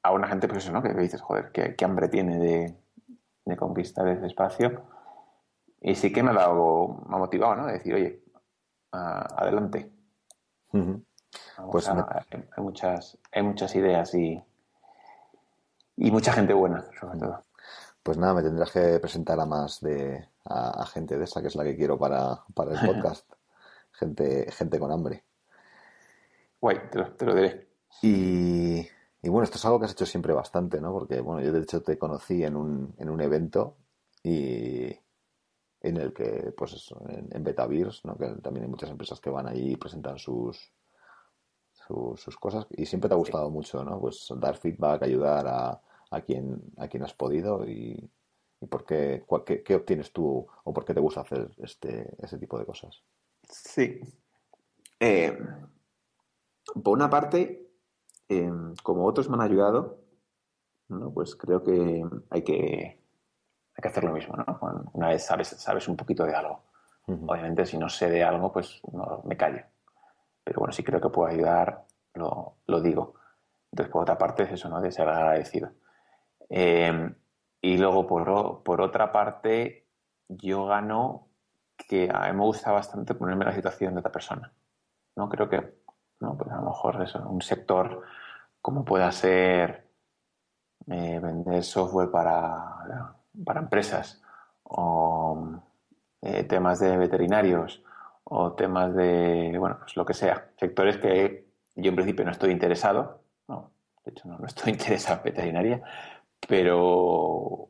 alguna gente, pues eso, ¿no? Que dices, joder, qué, hambre tiene de, de, conquistar ese espacio. Y sí que me ha dado, me ha motivado, ¿no? De decir, oye, adelante. pues hay, muchas, hay muchas ideas y, y mucha gente buena, sobre todo. Pues nada, me tendrás que presentar a más de a, gente de esa, que es la que quiero para, para el podcast. gente, gente con hambre. Guay, te lo, diré. Y, y, bueno, esto es algo que has hecho siempre bastante, ¿no? Porque, bueno, yo de hecho te conocí en un, en un evento y en el que, pues eso, en, en Betavirs, ¿no? Que también hay muchas empresas que van allí y presentan sus, sus cosas y siempre te ha gustado mucho, ¿no? Pues dar feedback, ayudar a, a quien, a quien has podido y, y por qué, qué, obtienes tú o por qué te gusta hacer este, ese tipo de cosas. Sí. Eh, por una parte, em, como otros me han ayudado, ¿no? pues creo que hay que, hay que hacer lo mismo. ¿no? Una vez sabes, sabes un poquito de algo. Obviamente, si no sé de algo, pues no, me callo. Pero bueno, si creo que puedo ayudar, lo, lo digo. Entonces, por otra parte, es eso, ¿no? De ser agradecido. Em, y luego, por, por, otra parte, yo gano que a mí me gusta bastante ponerme la situación de otra persona. ¿no? Creo que ¿no? Pues a lo mejor eso, un sector como pueda ser eh, vender software para, para empresas o eh, temas de veterinarios o temas de, bueno, pues lo que sea, sectores que yo en principio no estoy interesado, no, de hecho no, no estoy interesado en veterinaria, pero,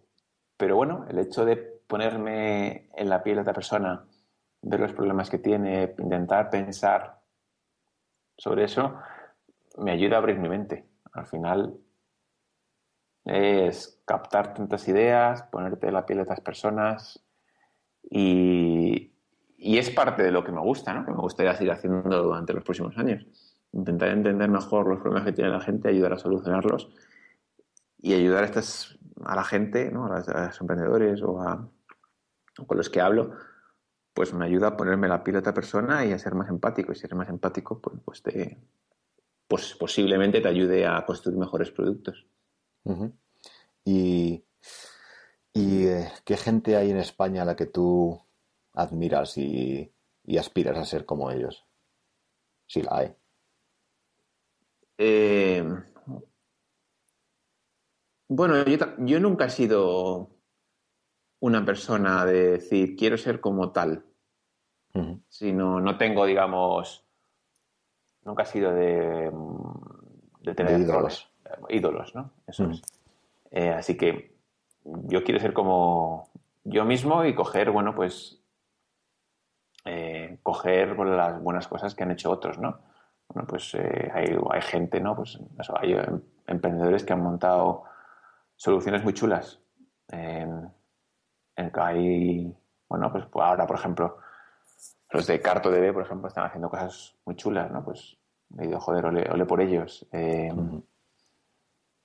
pero bueno, el hecho de ponerme en la piel de otra persona, ver los problemas que tiene, intentar pensar sobre eso, me ayuda a abrir mi mente. Al final es captar tantas ideas, ponerte en la piel de otras personas y, y es parte de lo que me gusta, ¿no? que me gustaría seguir haciendo durante los próximos años. Intentar entender mejor los problemas que tiene la gente, ayudar a solucionarlos y ayudar a, estas, a la gente, ¿no? a, los, emprendedores o a, con los que hablo, pues me ayuda a ponerme la piel de otra persona y a ser más empático. Y si eres más empático, pues, pues, te, pues posiblemente te ayude a construir mejores productos. ¿Y, y eh, qué gente hay en España a la que tú admiras y, aspiras a ser como ellos? Si la hay. Eh, bueno, yo, nunca he sido una persona de decir quiero ser como tal. Sino no tengo, digamos, nunca he sido de, tener ídolos. ídolos, ¿no? Eso es. Eh, así que yo quiero ser como yo mismo y coger, bueno, pues eh, coger las buenas cosas que han hecho otros, ¿no? Bueno, pues eh, hay, gente, ¿no? Pues hay em, emprendedores que han montado soluciones muy chulas. En, hay, bueno, pues, ahora, por ejemplo, los de CartoDB, por ejemplo, están haciendo cosas muy chulas, ¿no? Pues he ido, joder, ole, por ellos. Em,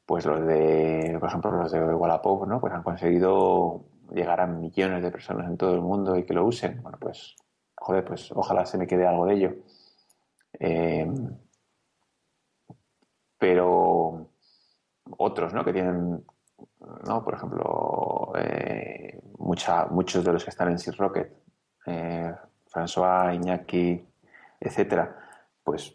pues los de, por ejemplo, los de Wallapop, ¿no? Pues han conseguido llegar a millones de personas en todo el mundo y que lo usen. Bueno, pues joder, pues ojalá se me quede algo de ello. Eh, pero otros, ¿no? Que tienen, ¿no? Por ejemplo, eh, muchos de los que están en Sea Rocket, eh, François, Iñaki, etcétera, pues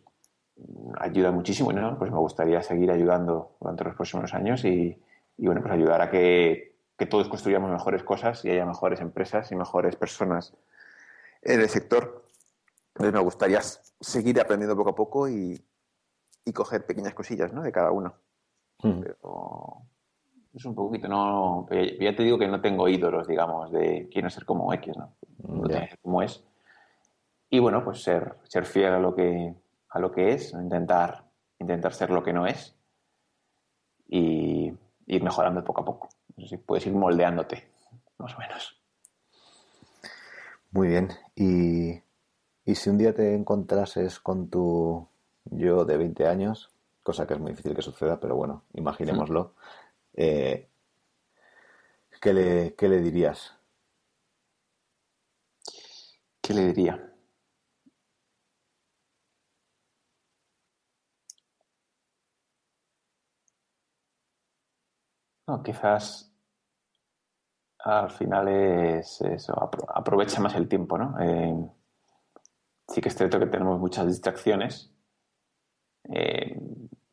ayuda muchísimo, ¿no? Pues me gustaría seguir ayudando durante los próximos años y, bueno, pues ayudar a que, que todos construyamos mejores cosas y haya mejores empresas y mejores personas en el sector. Entonces me gustaría seguir aprendiendo poco a poco y, coger pequeñas cosillas ¿no? de cada uno. Pero es un poquito, no. Ya te digo que no tengo ídolos, digamos, de quiero ser como X, ¿no? como es. Y bueno, pues ser, ser fiel a lo que, a lo que es, intentar, intentar ser lo que no es y ir mejorando poco a poco. puedes ir moldeándote, más o menos. Muy bien. Y, si un día te encontrases con tu yo de 20 años, cosa que es muy difícil que suceda, pero bueno, imaginémoslo, eh, ¿qué, le, ¿qué le dirías? ¿Qué le diría? No, quizás al final es eso, aprovecha más el tiempo, ¿no? Eh, sí que es cierto que tenemos muchas distracciones, eh,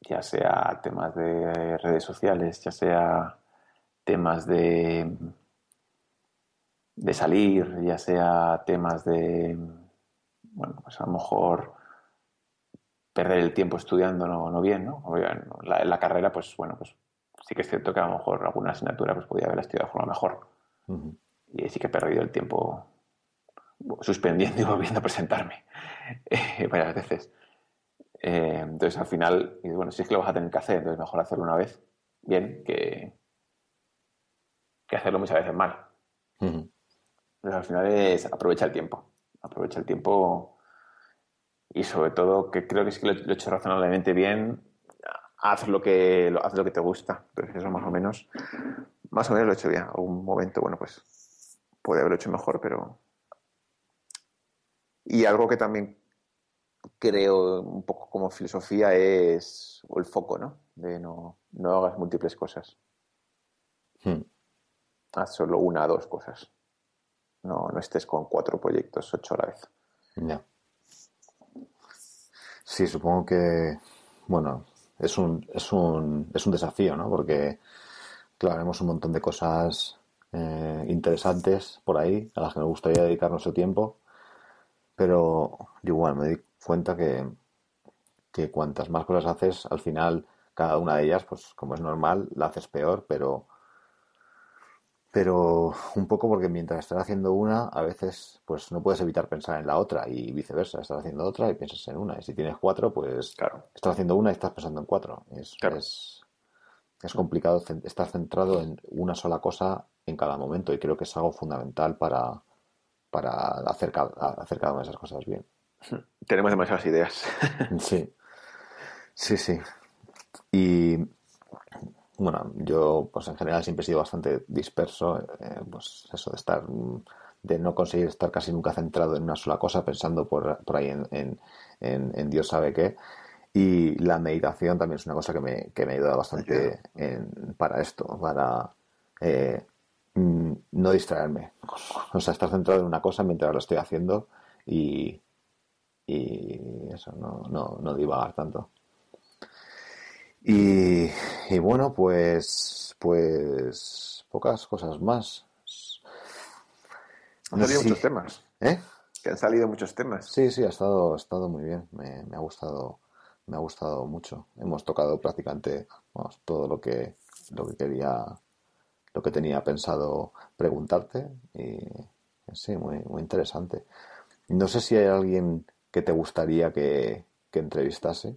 ya sea temas de redes sociales, ya sea temas de, de salir, ya sea temas de, bueno, pues a lo mejor perder el tiempo estudiando no, no bien, ¿no? La, la carrera, pues bueno, pues sí que es cierto que a lo mejor alguna asignatura pues podía haber estudiado de forma mejor. Y sí que he perdido el tiempo suspendiendo y volviendo a presentarme eh, varias veces. Eh, entonces al final, bueno, si es que lo vas a tener que hacer, entonces mejor hacerlo una vez bien que, que hacerlo muchas veces mal. Entonces al final es aprovecha el tiempo. Aprovecha el tiempo y sobre todo, que creo que sí que lo, he hecho razonablemente bien, haz lo que, haz lo que te gusta. Entonces eso más o menos más o menos lo he hecho bien. Algún momento, bueno, pues puede haberlo hecho mejor, pero. Y algo que también creo un poco como filosofía es el foco, ¿no? De no, no hagas múltiples cosas. Hmm. Haz solo una o dos cosas. No, no estés con cuatro proyectos, ocho a la vez. Ya. Sí, supongo que, bueno, es un, es un, es un desafío, ¿no? Porque Claro, haremos un montón de cosas eh, interesantes por ahí a las que me gustaría dedicar nuestro tiempo, pero igual me di cuenta que, que cuantas más cosas haces, al final cada una de ellas, pues como es normal, la haces peor, pero pero un poco porque mientras estás haciendo una, a veces pues no puedes evitar pensar en la otra y viceversa, estás haciendo otra y piensas en una. Y si tienes cuatro, pues claro. estás haciendo una y estás pensando en cuatro. Es, es, es, complicado estar centrado en una sola cosa en cada momento y creo que es algo fundamental para, para hacer, hacer cada una de esas cosas bien. Tenemos demasiadas ideas. sí, sí, sí. Y bueno, yo pues en general siempre he sido bastante disperso, eh, pues eso de estar, de no conseguir estar casi nunca centrado en una sola cosa, pensando por, por ahí en, en, Dios sabe qué. Y la meditación también es una cosa que me, que me ayuda bastante para esto, para eh, mm, no distraerme. O sea, estar centrado en una cosa mientras lo estoy haciendo y, y eso, no, no, no divagar tanto. Y, bueno, pues, pues pocas cosas más. Han salido muchos temas. ¿Eh? Que han salido muchos temas. Sí, sí, ha estado, ha estado muy bien. Me, ha gustado, me ha gustado mucho. Hemos tocado prácticamente todo lo que, lo que quería, lo que tenía pensado preguntarte. Y sí, muy, muy interesante. No sé si hay alguien que te gustaría que, que entrevistase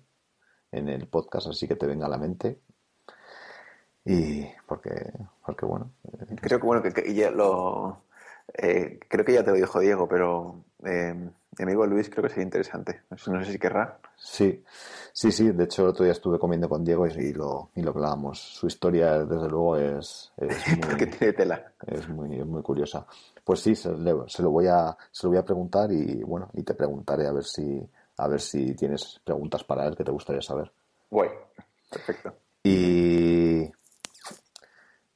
en el podcast, así que te venga a la mente. Y porque, porque bueno. Eh, creo que bueno, que, ya lo eh, creo que ya te lo dijo Diego, pero eh, mi amigo Luis creo que sería interesante. No sé, si querrá. Sí, sí, sí. De hecho, el otro día estuve comiendo con Diego y, lo, y lo hablábamos. Su historia, desde luego, es, es muy, tiene tela. Es muy, muy curiosa. Pues sí, se, se, lo voy a, se lo voy a preguntar y bueno, y te preguntaré a ver si, a ver si tienes preguntas para él que te gustaría saber. Guay, perfecto. Y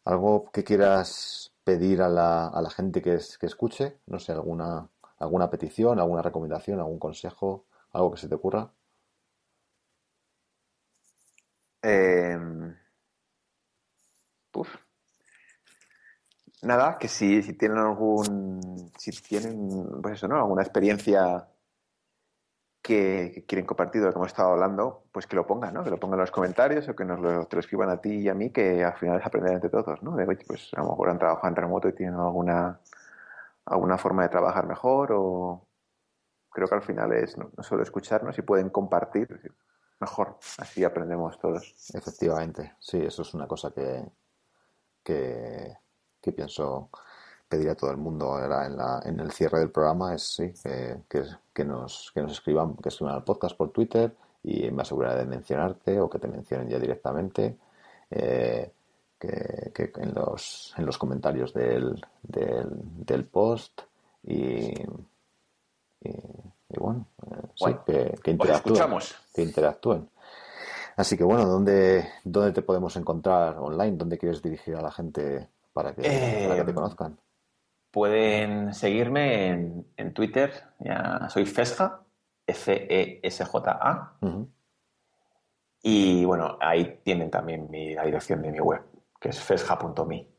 algo que quieras pedir a la, a la gente que, que escuche, no sé, alguna, alguna petición, alguna recomendación, algún consejo, algo que se te ocurra. Eh... Nada, que si, si tienen algún, si tienen, pues eso, ¿no? Alguna experiencia que, quieren compartir de lo que hemos estado hablando, pues que lo pongan, ¿no? Que lo pongan en los comentarios o que nos lo, te escriban a ti y a mí, que al final es aprender entre todos, ¿no? De, pues a lo mejor han trabajado en remoto y tienen alguna, alguna forma de trabajar mejor o creo que al final es no, solo escucharnos y pueden compartir mejor, así aprendemos todos. Efectivamente, sí, eso es una cosa que, que, que pienso pedir a todo el mundo ahora en, la, en el cierre del programa es sí, que, que, nos, que nos escriban, que escriban al podcast por Twitter y me aseguraré de mencionarte o que te mencionen ya directamente. Eh, que, en, los, en los comentarios del, del, post y, y, bueno, eh, que, que, interactúen, que interactúen. Así que bueno, ¿dónde, ¿dónde te podemos encontrar online? ¿Dónde quieres dirigir a la gente para que, para que te eh, conozcan? Pueden seguirme en, Twitter, ya soy Fesja, F-E-S-J-A. Y bueno, ahí tienen también mi, la dirección de mi web, que es fesja.me.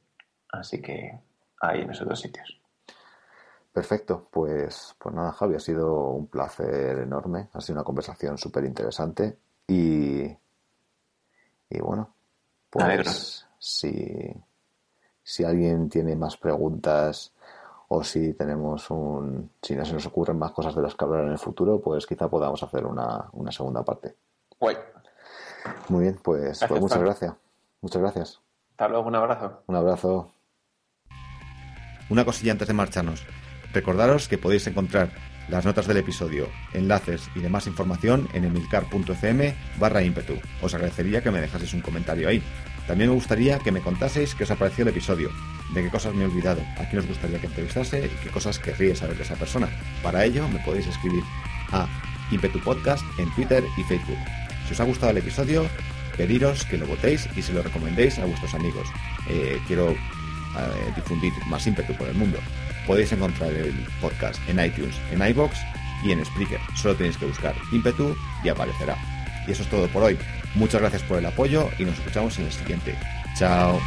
Así que ahí en esos dos sitios. Perfecto, pues, pues nada, Javi, ha sido un placer enorme, ha sido una conversación súper interesante y, y bueno, pues si, si alguien tiene más preguntas o si tenemos un, si no se nos ocurren más cosas de las que hablar en el futuro, pues quizá podamos hacer una, segunda parte. Guay. Muy bien, pues, pues muchas gracias. Muchas gracias. Hasta luego, un abrazo. Un abrazo. Una cosilla antes de marcharnos. Recordaros que podéis encontrar las notas del episodio, enlaces y demás información en emilcar.fm barra ímpetu. Os agradecería que me dejaseis un comentario ahí. También me gustaría que me contaseis qué os ha parecido el episodio, de qué cosas me he olvidado, a quién os gustaría que entrevistase y qué cosas querríais saber de esa persona. Para ello me podéis escribir a Impetu Podcast en Twitter y Facebook. Si os ha gustado el episodio, pediros que lo votéis y se lo recomendéis a vuestros amigos. Eh, quiero eh, difundir más ímpetu por el mundo. Podéis encontrar el podcast en iTunes, en iBox y en Spreaker. Solo tenéis que buscar ímpetu y aparecerá. Y eso es todo por hoy. Muchas gracias por el apoyo y nos escuchamos en el siguiente. Chao.